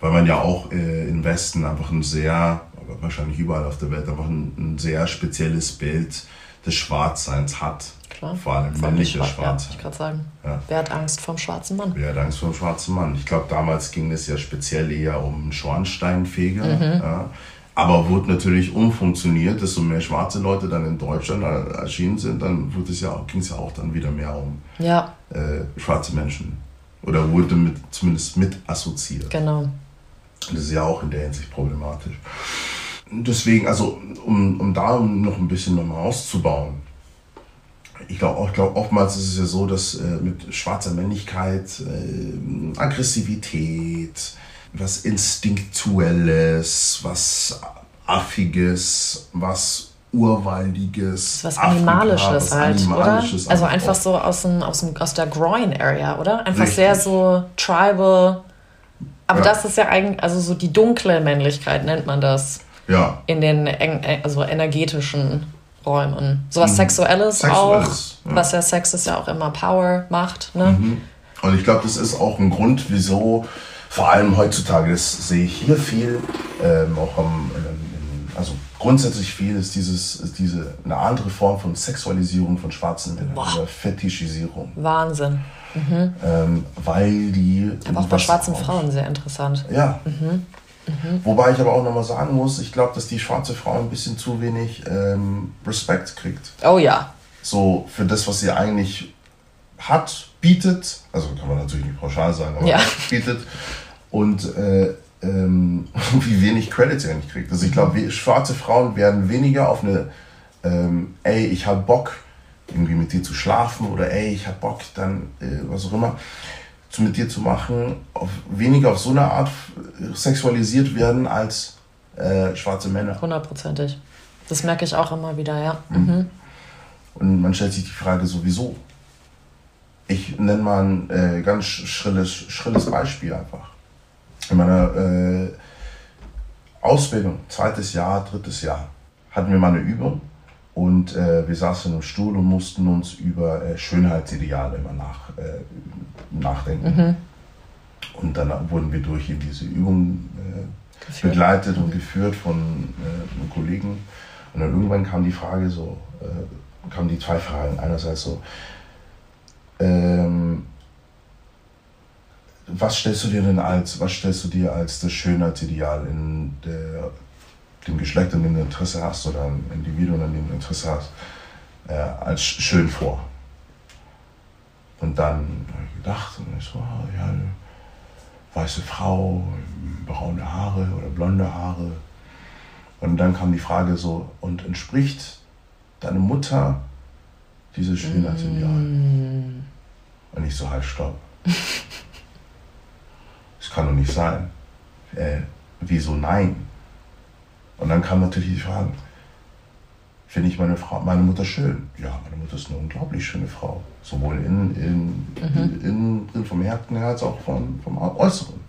Weil man ja auch äh, im Westen einfach ein sehr, wahrscheinlich überall auf der Welt, einfach ein, ein sehr spezielles Bild des Schwarzseins hat. Klar. Vor allem männliche Schwarz, Schwarz. Ja, ich gerade sagen. Ja. Wer hat Angst vom schwarzen Mann? Wer hat Angst vom schwarzen Mann? Ich glaube, damals ging es ja speziell eher um Schornsteinfeger. Mhm. Ja. Aber wurde natürlich umfunktioniert, desto mehr schwarze Leute dann in Deutschland erschienen sind, dann wurde es ja, ging es ja auch dann wieder mehr um ja. äh, schwarze Menschen. Oder wurde mit, zumindest mit assoziiert. Genau. Das ist ja auch in der Hinsicht problematisch. Deswegen, also um, um da noch ein bisschen nochmal auszubauen, ich glaube glaub, oftmals ist es ja so, dass äh, mit schwarzer Männlichkeit äh, Aggressivität, was Instinktuelles, was Affiges, was Urwaldiges. Was Animalisches halt, Animalisches oder? Also einfach so aus, dem, aus, dem, aus der Groin-Area, oder? Einfach Richtig. sehr so tribal. Aber ja. das ist ja eigentlich, also so die dunkle Männlichkeit nennt man das. Ja. In den also energetischen Räumen. So was mhm. Sexuelles, Sexuelles auch. Ja. Was ja Sex ist ja auch immer Power macht. Ne? Mhm. Und ich glaube, das ist auch ein Grund, wieso vor allem heutzutage, das sehe ich hier viel, ähm, auch am, ähm, also grundsätzlich viel ist dieses, ist diese, eine andere Form von Sexualisierung von schwarzen Männern oder Fetischisierung. Wahnsinn. Mhm. Ähm, weil die. Aber auch bei schwarzen Frauen sehr interessant. Ja. Mhm. Mhm. Wobei ich aber auch nochmal sagen muss, ich glaube, dass die schwarze Frau ein bisschen zu wenig ähm, Respekt kriegt. Oh ja. So für das, was sie eigentlich hat, bietet, also kann man natürlich nicht pauschal sagen, aber ja. bietet und äh, ähm, [LAUGHS] wie wenig Credits er nicht kriegt. Also ich glaube, schwarze Frauen werden weniger auf eine, ähm, ey, ich habe Bock, irgendwie mit dir zu schlafen oder ey, ich habe Bock, dann äh, was auch immer, zu, mit dir zu machen, auf, weniger auf so eine Art sexualisiert werden als äh, schwarze Männer. Hundertprozentig. Das merke ich auch immer wieder, ja. Mhm. mhm. Und man stellt sich die Frage sowieso. Ich nenne mal ein äh, ganz schrilles, schrilles Beispiel einfach in meiner äh, Ausbildung, zweites Jahr, drittes Jahr, hatten wir mal eine Übung und äh, wir saßen im Stuhl und mussten uns über äh, Schönheitsideale immer nach, äh, nachdenken. Mhm. Und dann wurden wir durch diese Übung äh, begleitet und geführt von äh, einem Kollegen. Und dann irgendwann kam die Frage so, kamen die zwei Fragen. Einerseits so, ähm, was stellst du dir denn als, was stellst du dir als das Schönheitsideal in der dem Geschlecht, an dem du Interesse hast oder ein Individuum, an dem du Interesse hast, äh, als schön vor. Und dann habe ich gedacht, und ich so, ah, ja, weiße Frau, braune Haare oder blonde Haare. Und dann kam die Frage so, und entspricht deine Mutter dieses Schönheitsideal? Mm. Und ich so, halt, stopp. [LAUGHS] Kann doch nicht sein. Äh, wieso nein? Und dann kam natürlich die Frage, finde ich meine, Frau, meine Mutter schön? Ja, meine Mutter ist eine unglaublich schöne Frau. Sowohl innen, in, mhm. in, in, vom Herzen her als auch vom, vom Äußeren.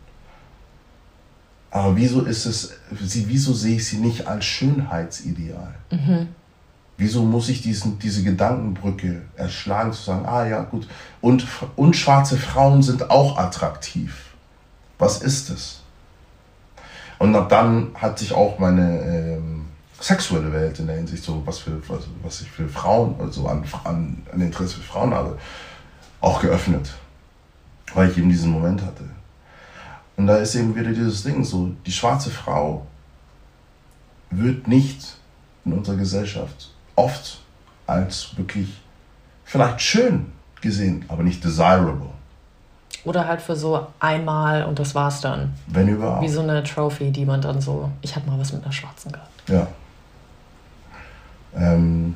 Aber wieso ist es, wieso sehe ich sie nicht als Schönheitsideal? Mhm. Wieso muss ich diesen, diese Gedankenbrücke erschlagen, zu sagen, ah ja, gut, und, und schwarze Frauen sind auch attraktiv. Was ist es? Und ab dann hat sich auch meine ähm, sexuelle Welt in der Hinsicht, so was, für, was, was ich für Frauen, also an, an, an Interesse für Frauen habe, auch geöffnet. Weil ich eben diesen Moment hatte. Und da ist eben wieder dieses Ding so, die schwarze Frau wird nicht in unserer Gesellschaft oft als wirklich vielleicht schön gesehen, aber nicht desirable. Oder halt für so einmal und das war's dann. Wenn überhaupt. Wie so eine Trophy, die man dann so, ich habe mal was mit einer Schwarzen gehabt. Ja. Ähm,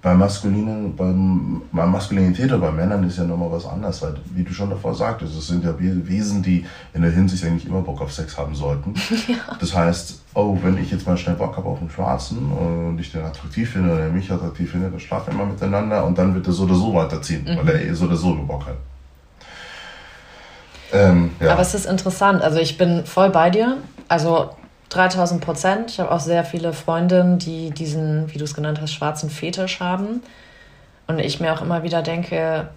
bei Maskulinen, beim, bei Maskulinität oder bei Männern ist ja nochmal was anderes, weil, wie du schon davor sagtest, es sind ja Wesen, die in der Hinsicht eigentlich immer Bock auf Sex haben sollten. [LAUGHS] Ja. Das heißt, oh, wenn ich jetzt mal schnell Bock habe auf einen Schwarzen und ich den attraktiv finde oder er mich attraktiv findet, dann schlafen wir mal miteinander und dann wird er so oder so weiterziehen, mhm. weil er eh so oder so Bock hat. Ähm, ja. Aber es ist interessant, also ich bin voll bei dir. Also 3000 Prozent. Ich habe auch sehr viele Freundinnen, die diesen, wie du es genannt hast, schwarzen Fetisch haben. Und ich mir auch immer wieder denke,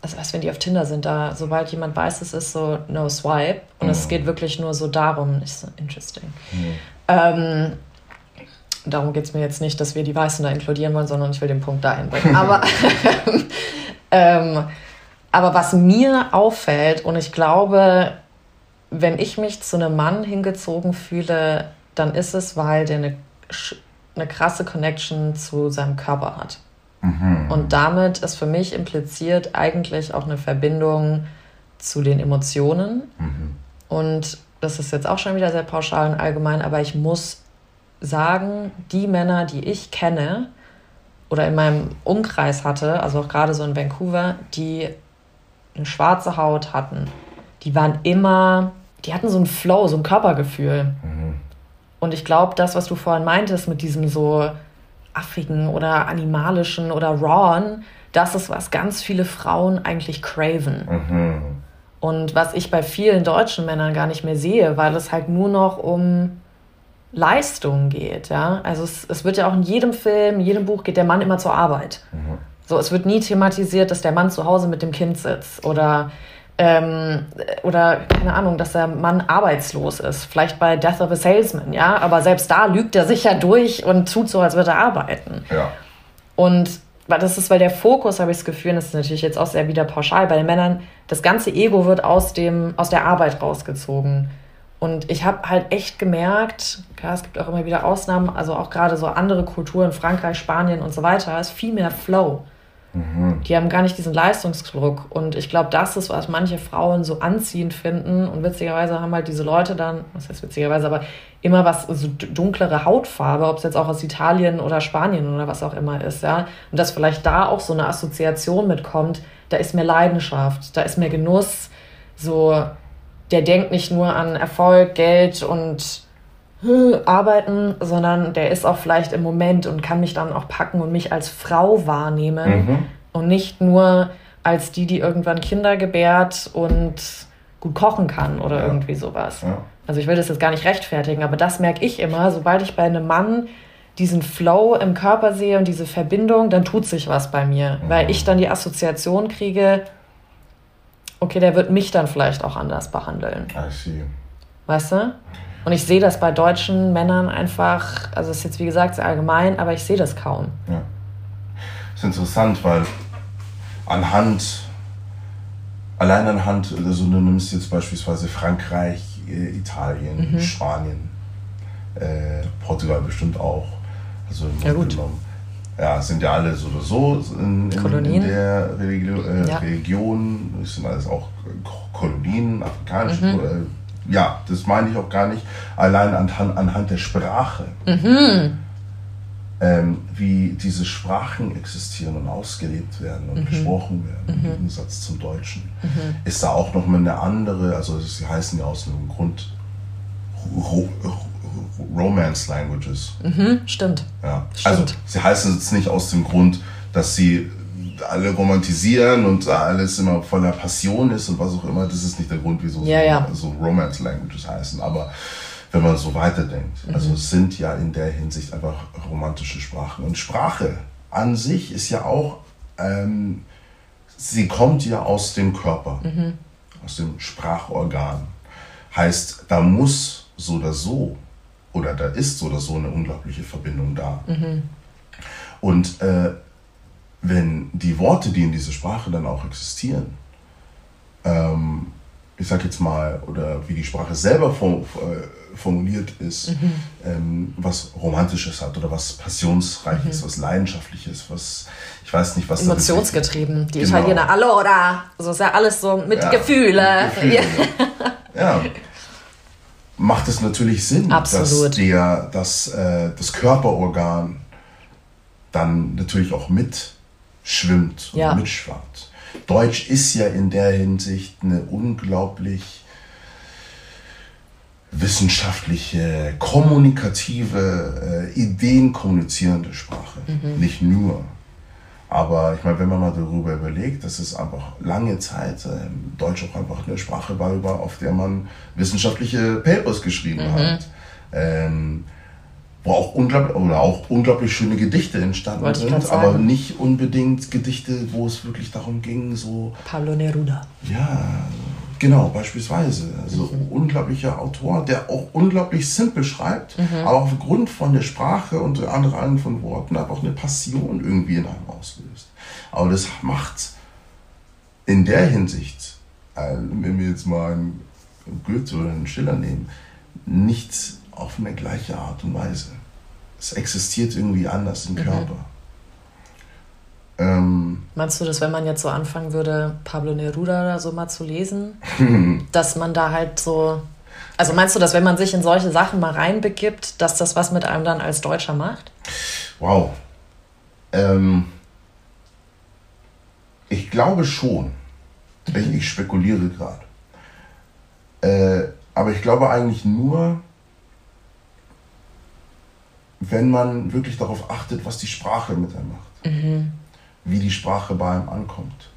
also was, wenn die auf Tinder sind, da, sobald jemand weiß, es ist so no swipe und oh. es geht wirklich nur so darum, ist so interesting. Mhm. Ähm, darum geht es mir jetzt nicht, dass wir die Weißen da inkludieren wollen, sondern ich will den Punkt dahin bringen. [LAUGHS] Aber, [LAUGHS] ähm, aber was mir auffällt, und ich glaube, wenn ich mich zu einem Mann hingezogen fühle, dann ist es, weil der eine, eine krasse Connection zu seinem Körper hat. Mhm. Und damit ist für mich impliziert eigentlich auch eine Verbindung zu den Emotionen. Mhm. Und das ist jetzt auch schon wieder sehr pauschal und allgemein, aber ich muss sagen, die Männer, die ich kenne oder in meinem Umkreis hatte, also auch gerade so in Vancouver, die eine schwarze Haut hatten, die waren immer die hatten so einen Flow, so ein Körpergefühl. Mhm. Und ich glaube, das, was du vorhin meintest mit diesem so affigen oder animalischen oder rawen, das ist, was ganz viele Frauen eigentlich craven. Mhm. Und was ich bei vielen deutschen Männern gar nicht mehr sehe, weil es halt nur noch um Leistung geht. Ja? Also es, es wird ja auch in jedem Film, in jedem Buch geht der Mann immer zur Arbeit. Mhm. So, es wird nie thematisiert, dass der Mann zu Hause mit dem Kind sitzt oder ähm, oder keine Ahnung, dass der Mann arbeitslos ist. Vielleicht bei Death of a Salesman, ja. Aber selbst da lügt er sich ja durch und tut so, als würde er arbeiten. Ja. Und das ist, weil der Fokus, habe ich das Gefühl, das ist natürlich jetzt auch sehr wieder pauschal bei den Männern, das ganze Ego wird aus, dem, aus der Arbeit rausgezogen. Und ich habe halt echt gemerkt, klar, es gibt auch immer wieder Ausnahmen, also auch gerade so andere Kulturen, Frankreich, Spanien und so weiter, ist viel mehr Flow. Mhm. Die haben gar nicht diesen Leistungsdruck. Und ich glaube, das ist, was manche Frauen so anziehend finden. Und witzigerweise haben halt diese Leute dann, was heißt witzigerweise, aber immer was, so dunklere Hautfarbe, ob es jetzt auch aus Italien oder Spanien oder was auch immer ist, ja. Und dass vielleicht da auch so eine Assoziation mitkommt, da ist mehr Leidenschaft, da ist mehr Genuss, so, der denkt nicht nur an Erfolg, Geld und arbeiten, sondern der ist auch vielleicht im Moment und kann mich dann auch packen und mich als Frau wahrnehmen mhm. und nicht nur als die, die irgendwann Kinder gebärt und gut kochen kann oder ja. irgendwie sowas. Ja. Also ich will das jetzt gar nicht rechtfertigen, aber das merke ich immer, sobald ich bei einem Mann diesen Flow im Körper sehe und diese Verbindung, dann tut sich was bei mir, mhm. weil ich dann die Assoziation kriege, okay, der wird mich dann vielleicht auch anders behandeln. I see. Weißt du? Und ich sehe das bei deutschen Männern einfach, also es ist jetzt wie gesagt sehr allgemein, aber ich sehe das kaum. Ja. Das ist interessant, weil anhand, allein anhand, also du nimmst jetzt beispielsweise Frankreich, äh, Italien, mhm. Spanien, Äh, Portugal bestimmt auch. Also im Ja, gut. genommen. Ja, sind ja alle so oder so in, in, in der Religio äh, Ja. Region. Sind alles auch Ko- Kolonien, afrikanische. Mhm. Ja, das meine ich auch gar nicht. Allein anhand, anhand der Sprache. Mhm. Ähm, wie diese Sprachen existieren und ausgelebt werden Mhm. und gesprochen werden, im Gegensatz zum Deutschen, ist da auch nochmal eine andere, also sie heißen ja aus einem Grund Ro Ro Romance Languages. Mhm, stimmt. Ja. Stimmt. Also sie heißen es nicht aus dem Grund, dass sie alle romantisieren und alles immer voller Passion ist und was auch immer. Das ist nicht der Grund, wieso Ja, so, ja. so Romance Languages heißen. Aber wenn man so weiterdenkt, Mhm. also es sind ja in der Hinsicht einfach romantische Sprachen. Und Sprache an sich ist ja auch, ähm, sie kommt ja aus dem Körper, Mhm. aus dem Sprachorgan. Heißt, da muss so oder so, oder da ist so oder so eine unglaubliche Verbindung da. Und äh, wenn die Worte, die in dieser Sprache dann auch existieren, ähm, ich sag jetzt mal, oder wie die Sprache selber äh, formuliert ist, ähm, was Romantisches hat oder was Passionsreiches, was Leidenschaftliches, was, ich weiß nicht, was Emotionsgetrieben. Die Genau. Italiener, allora. So ist ja alles so mit Ja, Gefühle. mit Gefühle, Ja. [LAUGHS] ja. Macht es natürlich Sinn, dass Absolut. der, dass, äh, das Körperorgan dann natürlich auch mitschwimmt und Ja. mitschwappt. Deutsch ist ja in der Hinsicht eine unglaublich wissenschaftliche, kommunikative, äh, ideenkommunizierende Sprache. Mhm. Nicht nur. Aber ich meine, wenn man mal darüber überlegt, dass es einfach lange Zeit ähm, Deutsch auch einfach eine Sprache war, auf der man wissenschaftliche Papers geschrieben Mhm. hat. Ähm, wo auch unglaublich, oder auch unglaublich schöne Gedichte entstanden Wollte sind, aber nicht unbedingt Gedichte, wo es wirklich darum ging, so Pablo Neruda. ja, genau, beispielsweise. Also unglaublicher Autor, der auch unglaublich simpel schreibt, aber aufgrund von der Sprache und der anderen von Worten einfach eine Passion irgendwie in einem auslöst. Aber das macht in der Hinsicht, äh, wenn wir jetzt mal einen Goethe oder einen Schiller nehmen, nicht auf eine gleiche Art und Weise. Es existiert irgendwie anders im Körper. Ähm, Meinst du, dass wenn man jetzt so anfangen würde, Pablo Neruda oder so mal zu lesen, [LAUGHS] dass man da halt so. Also meinst du, dass wenn man sich in solche Sachen mal reinbegibt, dass das was mit einem dann als Deutscher macht? Wow. Ähm, ich glaube schon. Ich, ich spekuliere gerade. Äh, aber ich glaube eigentlich nur, wenn man wirklich darauf achtet, was die Sprache mit einem macht. Wie die Sprache bei einem ankommt.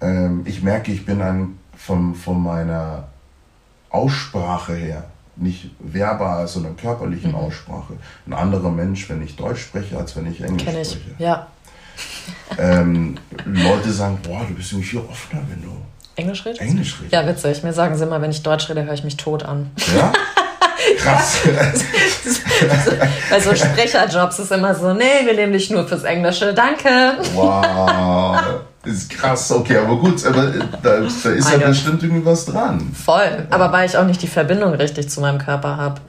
Ähm, ich merke, ich bin ein, von, von meiner Aussprache her, nicht verbal, sondern körperlichen Aussprache, ein anderer Mensch, wenn ich Deutsch spreche, als wenn ich Englisch Kenne ich. spreche. Ja. Ähm, Leute sagen, boah, du bist irgendwie viel offener, wenn du Englisch redest? Englisch redest. Ja, witzig. Mir sagen sie immer, wenn ich Deutsch rede, höre ich mich tot an. Ja? [LAUGHS] Krass. [LAUGHS] Bei so Sprecherjobs ist immer so, nee, wir nehmen dich nur fürs Englische, danke. wow. Ist krass, okay, aber gut, aber äh, da, da ist ja Mein Gott. bestimmt irgendwie was dran. Voll. Aber weil ich auch nicht die Verbindung richtig zu meinem Körper habe.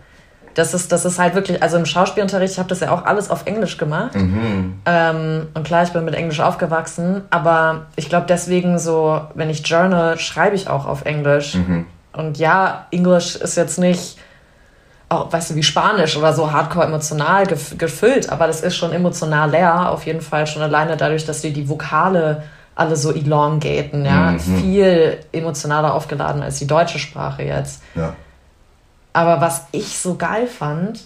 Das ist, das ist halt wirklich, also im Schauspielunterricht, ich habe das ja auch alles auf Englisch gemacht. Ähm, und klar, ich bin mit Englisch aufgewachsen, aber ich glaube deswegen so, wenn ich journal, schreibe ich auch auf Englisch. Und ja, Englisch ist jetzt nicht, auch, weißt du, wie Spanisch oder so hardcore emotional gef gefüllt, aber das ist schon emotional leer, auf jeden Fall schon alleine dadurch, dass die die Vokale alle so elongaten, ja, viel emotionaler aufgeladen als die deutsche Sprache jetzt. Ja. Aber was ich so geil fand,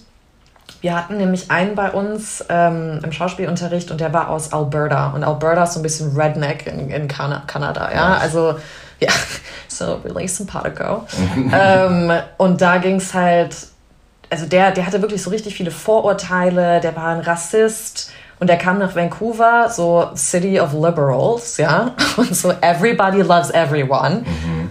wir hatten nämlich einen bei uns ähm, im Schauspielunterricht und der war aus Alberta. Und Alberta ist so ein bisschen Redneck in, in Kana Kanada, ja. Nice. Also, ja, [LAUGHS] so really simpatico. [LAUGHS] ähm, und da ging es halt, also der, der hatte wirklich so richtig viele Vorurteile, der war ein Rassist. Und er kam nach Vancouver, so City of Liberals, ja, [LAUGHS] und so everybody loves everyone.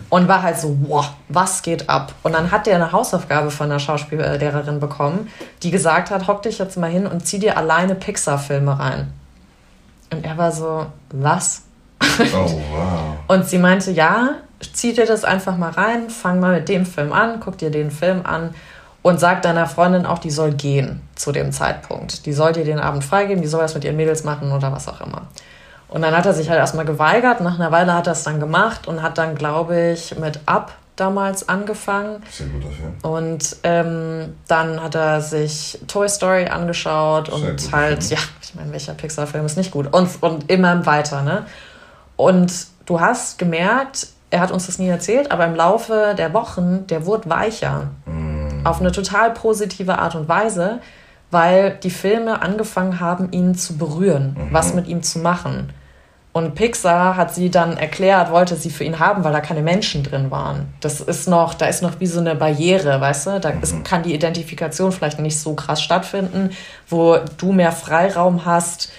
Und war halt so, wow, was geht ab? Und dann hat der eine Hausaufgabe von einer Schauspiellehrerin bekommen, die gesagt hat, hock dich jetzt mal hin und zieh dir alleine Pixar-Filme rein. Und er war so, was? Oh, [LAUGHS] wow. Und sie meinte, ja, zieh dir das einfach mal rein, fang mal mit dem Film an, guck dir den Film an. Und sagt deiner Freundin auch, die soll gehen zu dem Zeitpunkt. Die soll dir den Abend freigeben, die soll was mit ihren Mädels machen oder was auch immer. Und dann hat er sich halt erstmal geweigert. Nach einer Weile hat er es dann gemacht und hat dann, glaube ich, mit Up damals angefangen. Sehr guter Film. Und ähm, dann hat er sich Toy Story angeschaut Sehr und halt, Film. ja, ich meine, welcher Pixar-Film ist nicht gut? Und, und immer weiter, ne? Und du hast gemerkt, er hat uns das nie erzählt, aber im Laufe der Wochen, der wurde weicher. Auf eine total positive Art und Weise, weil die Filme angefangen haben, ihn zu berühren, was mit ihm zu machen. Und Pixar hat sie dann erklärt, wollte sie für ihn haben, weil da keine Menschen drin waren. Das ist noch, da ist noch wie so eine Barriere, weißt du? Da ist, kann die Identifikation vielleicht nicht so krass stattfinden, wo du mehr Freiraum hast,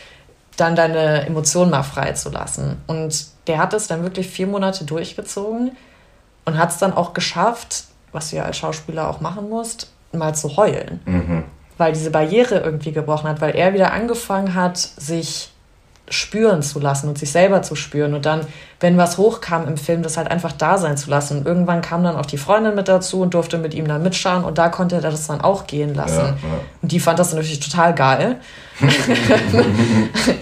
dann deine Emotionen mal freizulassen. Und der hat es dann wirklich vier Monate durchgezogen und hat es dann auch geschafft, was du ja als Schauspieler auch machen musst, mal zu heulen. Weil diese Barriere irgendwie gebrochen hat, weil er wieder angefangen hat, sich spüren zu lassen und sich selber zu spüren und dann, wenn was hochkam im Film, das halt einfach da sein zu lassen. Und irgendwann kam dann auch die Freundin mit dazu und durfte mit ihm dann mitschauen und da konnte er das dann auch gehen lassen. Ja, ja. Und die fand das natürlich total geil. [LAUGHS]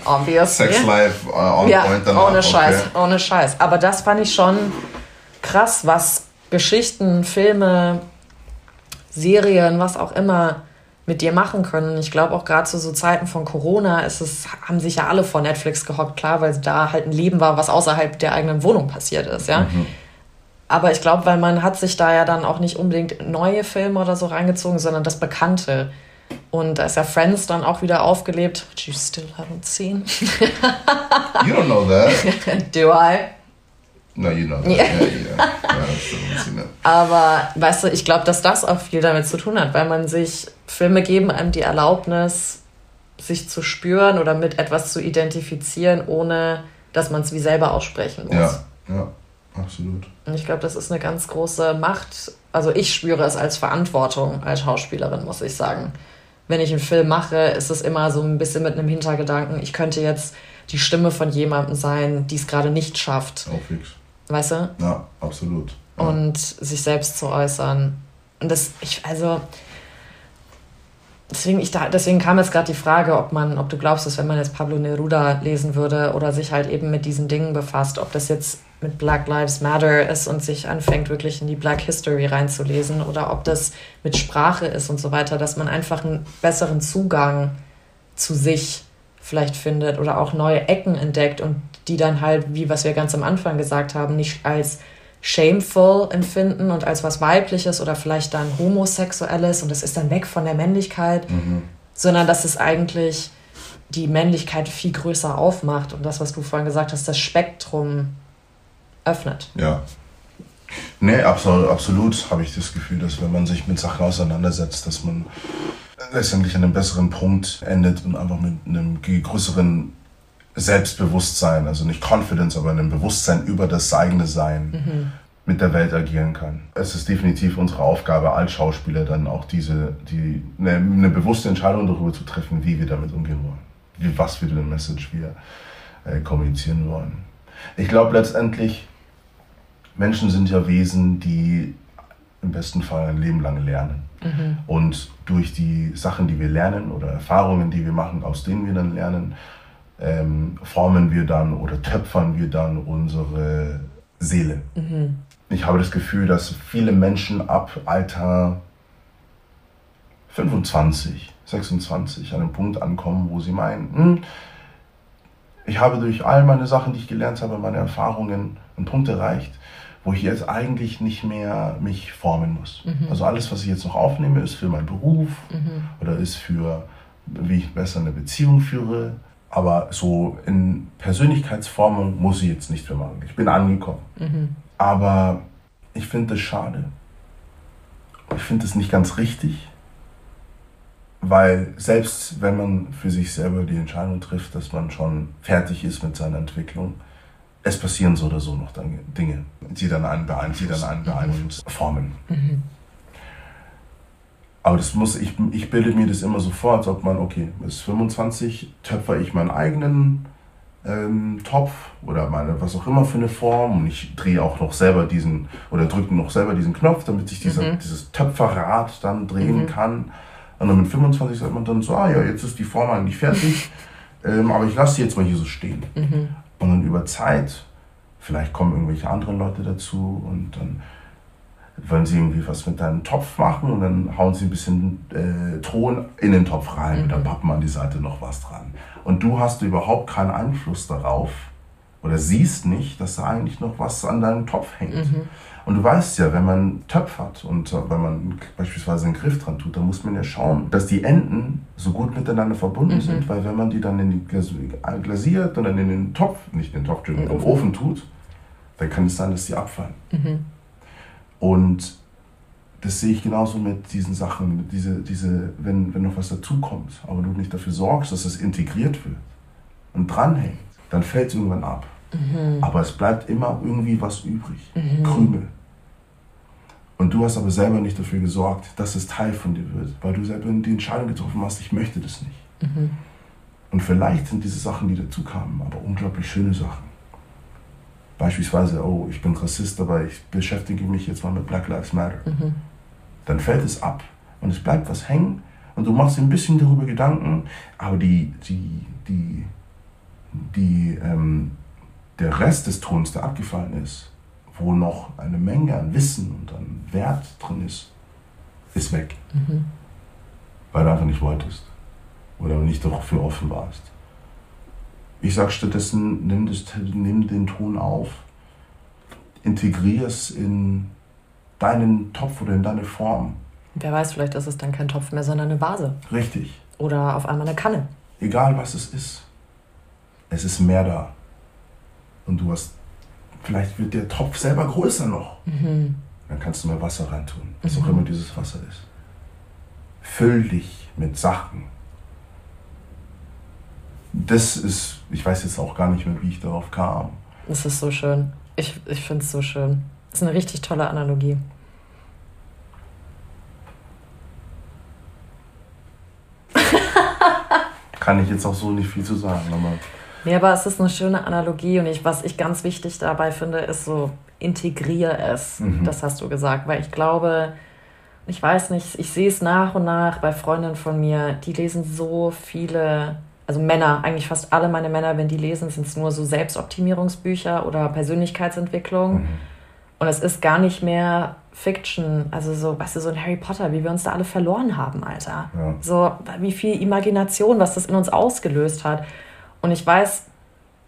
Obviously. Sex Life äh, on Ja, point danach. ohne Scheiß, Okay. ohne Scheiß. Aber das fand ich schon krass, was Geschichten, Filme, Serien, was auch immer mit dir machen können. Ich glaube auch gerade zu so Zeiten von Corona ist es, haben sich ja alle vor Netflix gehockt, klar, weil da halt ein Leben war, was außerhalb der eigenen Wohnung passiert ist, ja. Aber ich glaube, weil man hat sich da ja dann auch nicht unbedingt neue Filme oder so reingezogen, sondern das Bekannte. Und da ist ja Friends dann auch wieder aufgelebt, which you still haven't seen. [LAUGHS] You don't know that. Do I? No, you know that. Ja. Seen it. Aber weißt du, ich glaube, dass das auch viel damit zu tun hat, weil man sich, Filme geben einem die Erlaubnis, sich zu spüren oder mit etwas zu identifizieren, ohne dass man es wie selber aussprechen muss. Ja, ja, absolut. Und ich glaube, das ist eine ganz große Macht. Also ich spüre es als Verantwortung als Schauspielerin, muss ich sagen. Wenn ich einen Film mache, ist es immer so ein bisschen mit einem Hintergedanken, ich könnte jetzt die Stimme von jemandem sein, die es gerade nicht schafft. Auch fix. Weißt du? Ja, absolut. Ja. und sich selbst zu äußern. Und das, ich, also, deswegen, ich da, deswegen kam jetzt gerade die Frage, ob man, ob du glaubst, dass wenn man jetzt Pablo Neruda lesen würde oder sich halt eben mit diesen Dingen befasst, ob das jetzt mit Black Lives Matter ist und sich anfängt, wirklich in die Black History reinzulesen oder ob das mit Sprache ist und so weiter, dass man einfach einen besseren Zugang zu sich vielleicht findet oder auch neue Ecken entdeckt und die dann halt, wie was wir ganz am Anfang gesagt haben, nicht als shameful empfinden und als was weibliches oder vielleicht dann homosexuelles und das ist dann weg von der Männlichkeit, sondern dass es eigentlich die Männlichkeit viel größer aufmacht und das, was du vorhin gesagt hast, das Spektrum öffnet. Ja. Nee, absolut, absolut habe ich das Gefühl, dass wenn man sich mit Sachen auseinandersetzt, dass man letztendlich an einem besseren Punkt endet und einfach mit einem größeren Selbstbewusstsein, also nicht Confidence, aber einem Bewusstsein über das eigene Sein mit der Welt agieren kann. Es ist definitiv unsere Aufgabe als Schauspieler dann auch diese, die, eine, eine bewusste Entscheidung darüber zu treffen, wie wir damit umgehen wollen. Wie, was für eine Message wir äh, kommunizieren wollen. Ich glaube letztendlich, Menschen sind ja Wesen, die im besten Fall ein Leben lang lernen. Und durch die Sachen, die wir lernen oder Erfahrungen, die wir machen, aus denen wir dann lernen, ähm, formen wir dann oder töpfern wir dann unsere Seele. Ich habe das Gefühl, dass viele Menschen ab Alter 25, 26 an einem Punkt ankommen, wo sie meinen, hm, ich habe durch all meine Sachen, die ich gelernt habe, meine Erfahrungen, einen Punkt erreicht, wo ich jetzt eigentlich nicht mehr mich formen muss. Also alles, was ich jetzt noch aufnehme, ist für meinen Beruf oder ist für, wie ich besser eine Beziehung führe. Aber so in Persönlichkeitsformung muss ich jetzt nicht mehr machen. Ich bin angekommen. Aber ich finde es schade. Ich finde es nicht ganz richtig. Weil selbst wenn man für sich selber die Entscheidung trifft, dass man schon fertig ist mit seiner Entwicklung, es passieren so oder so noch Dinge, die dann einen beeinflussen, die dann einen beeinflussen, formen. Aber das muss, ich, ich bilde mir das immer so vor, als ob man, okay, bis 25 töpfer ich meinen eigenen ähm, Topf oder meine was auch immer für eine Form und ich drehe auch noch selber diesen oder drücke noch selber diesen Knopf, damit ich dieser, mhm. dieses Töpferrad dann drehen mhm. kann. Und dann mit 25 sagt man dann so, ah ja, jetzt ist die Form eigentlich fertig, [LAUGHS] ähm, aber ich lasse sie jetzt mal hier so stehen. Mhm. Und dann über Zeit, vielleicht kommen irgendwelche anderen Leute dazu und dann wollen sie irgendwie was mit deinem Topf machen und dann hauen sie ein bisschen äh, Ton in den Topf rein mhm. und dann mhm. pappen an die Seite noch was dran. Und du hast überhaupt keinen Einfluss darauf oder siehst nicht, dass da eigentlich noch was an deinem Topf hängt. Mhm. Und du weißt ja, wenn man töpfert und äh, wenn man beispielsweise einen Griff dran tut, dann muss man ja schauen, dass die Enden so gut miteinander verbunden mhm. sind, weil wenn man die dann in die glasiert und dann in den Topf, nicht in den Topf, in den Ofen tut, dann kann es sein, dass die abfallen. Mhm. Und das sehe ich genauso mit diesen Sachen, diese, diese, wenn, wenn noch was dazukommt, aber du nicht dafür sorgst, dass es integriert wird und dranhängt, dann fällt es irgendwann ab. Mhm. Aber es bleibt immer irgendwie was übrig. Mhm. Krümel. Und du hast aber selber nicht dafür gesorgt, dass es Teil von dir wird, weil du selber die Entscheidung getroffen hast, ich möchte das nicht. Mhm. Und vielleicht sind diese Sachen, die dazu kamen, aber unglaublich schöne Sachen. Beispielsweise, oh, ich bin Rassist, aber ich beschäftige mich jetzt mal mit Black Lives Matter. Mhm. Dann fällt es ab und es bleibt was hängen und du machst dir ein bisschen darüber Gedanken, aber die, die, die, die, ähm, der Rest des Tons, der abgefallen ist, wo noch eine Menge an Wissen und an Wert drin ist, ist weg. Mhm. Weil du einfach nicht wolltest oder nicht dafür offen warst. Ich sage stattdessen, nimm, das, nimm den Ton auf, integrier es in deinen Topf oder in deine Form. Wer weiß, vielleicht ist es dann kein Topf mehr, sondern eine Vase. Richtig. Oder auf einmal eine Kanne. Egal was es ist. Es ist mehr da. Und du hast, vielleicht wird der Topf selber größer noch. Mhm. Dann kannst du mehr Wasser reintun, was mhm. auch immer dieses Wasser ist. Füll dich mit Sachen, das ist, ich weiß jetzt auch gar nicht mehr, wie ich darauf kam. Es ist so schön. Ich, ich finde es so schön. Das ist eine richtig tolle Analogie. [LAUGHS] Kann ich jetzt auch so nicht viel zu sagen, aber. Nee, aber es ist eine schöne Analogie und ich, was ich ganz wichtig dabei finde, ist so, integriere es. Mhm. Das hast du gesagt, weil ich glaube, ich weiß nicht, ich sehe es nach und nach bei Freundinnen von mir, die lesen so viele also Männer, eigentlich fast alle meine Männer, wenn die lesen, sind es nur so Selbstoptimierungsbücher oder Persönlichkeitsentwicklung. Mhm. Und es ist gar nicht mehr Fiction, also so, weißt du, so ein Harry Potter, wie wir uns da alle verloren haben, Alter. Ja. So, wie viel Imagination, was das in uns ausgelöst hat. Und ich weiß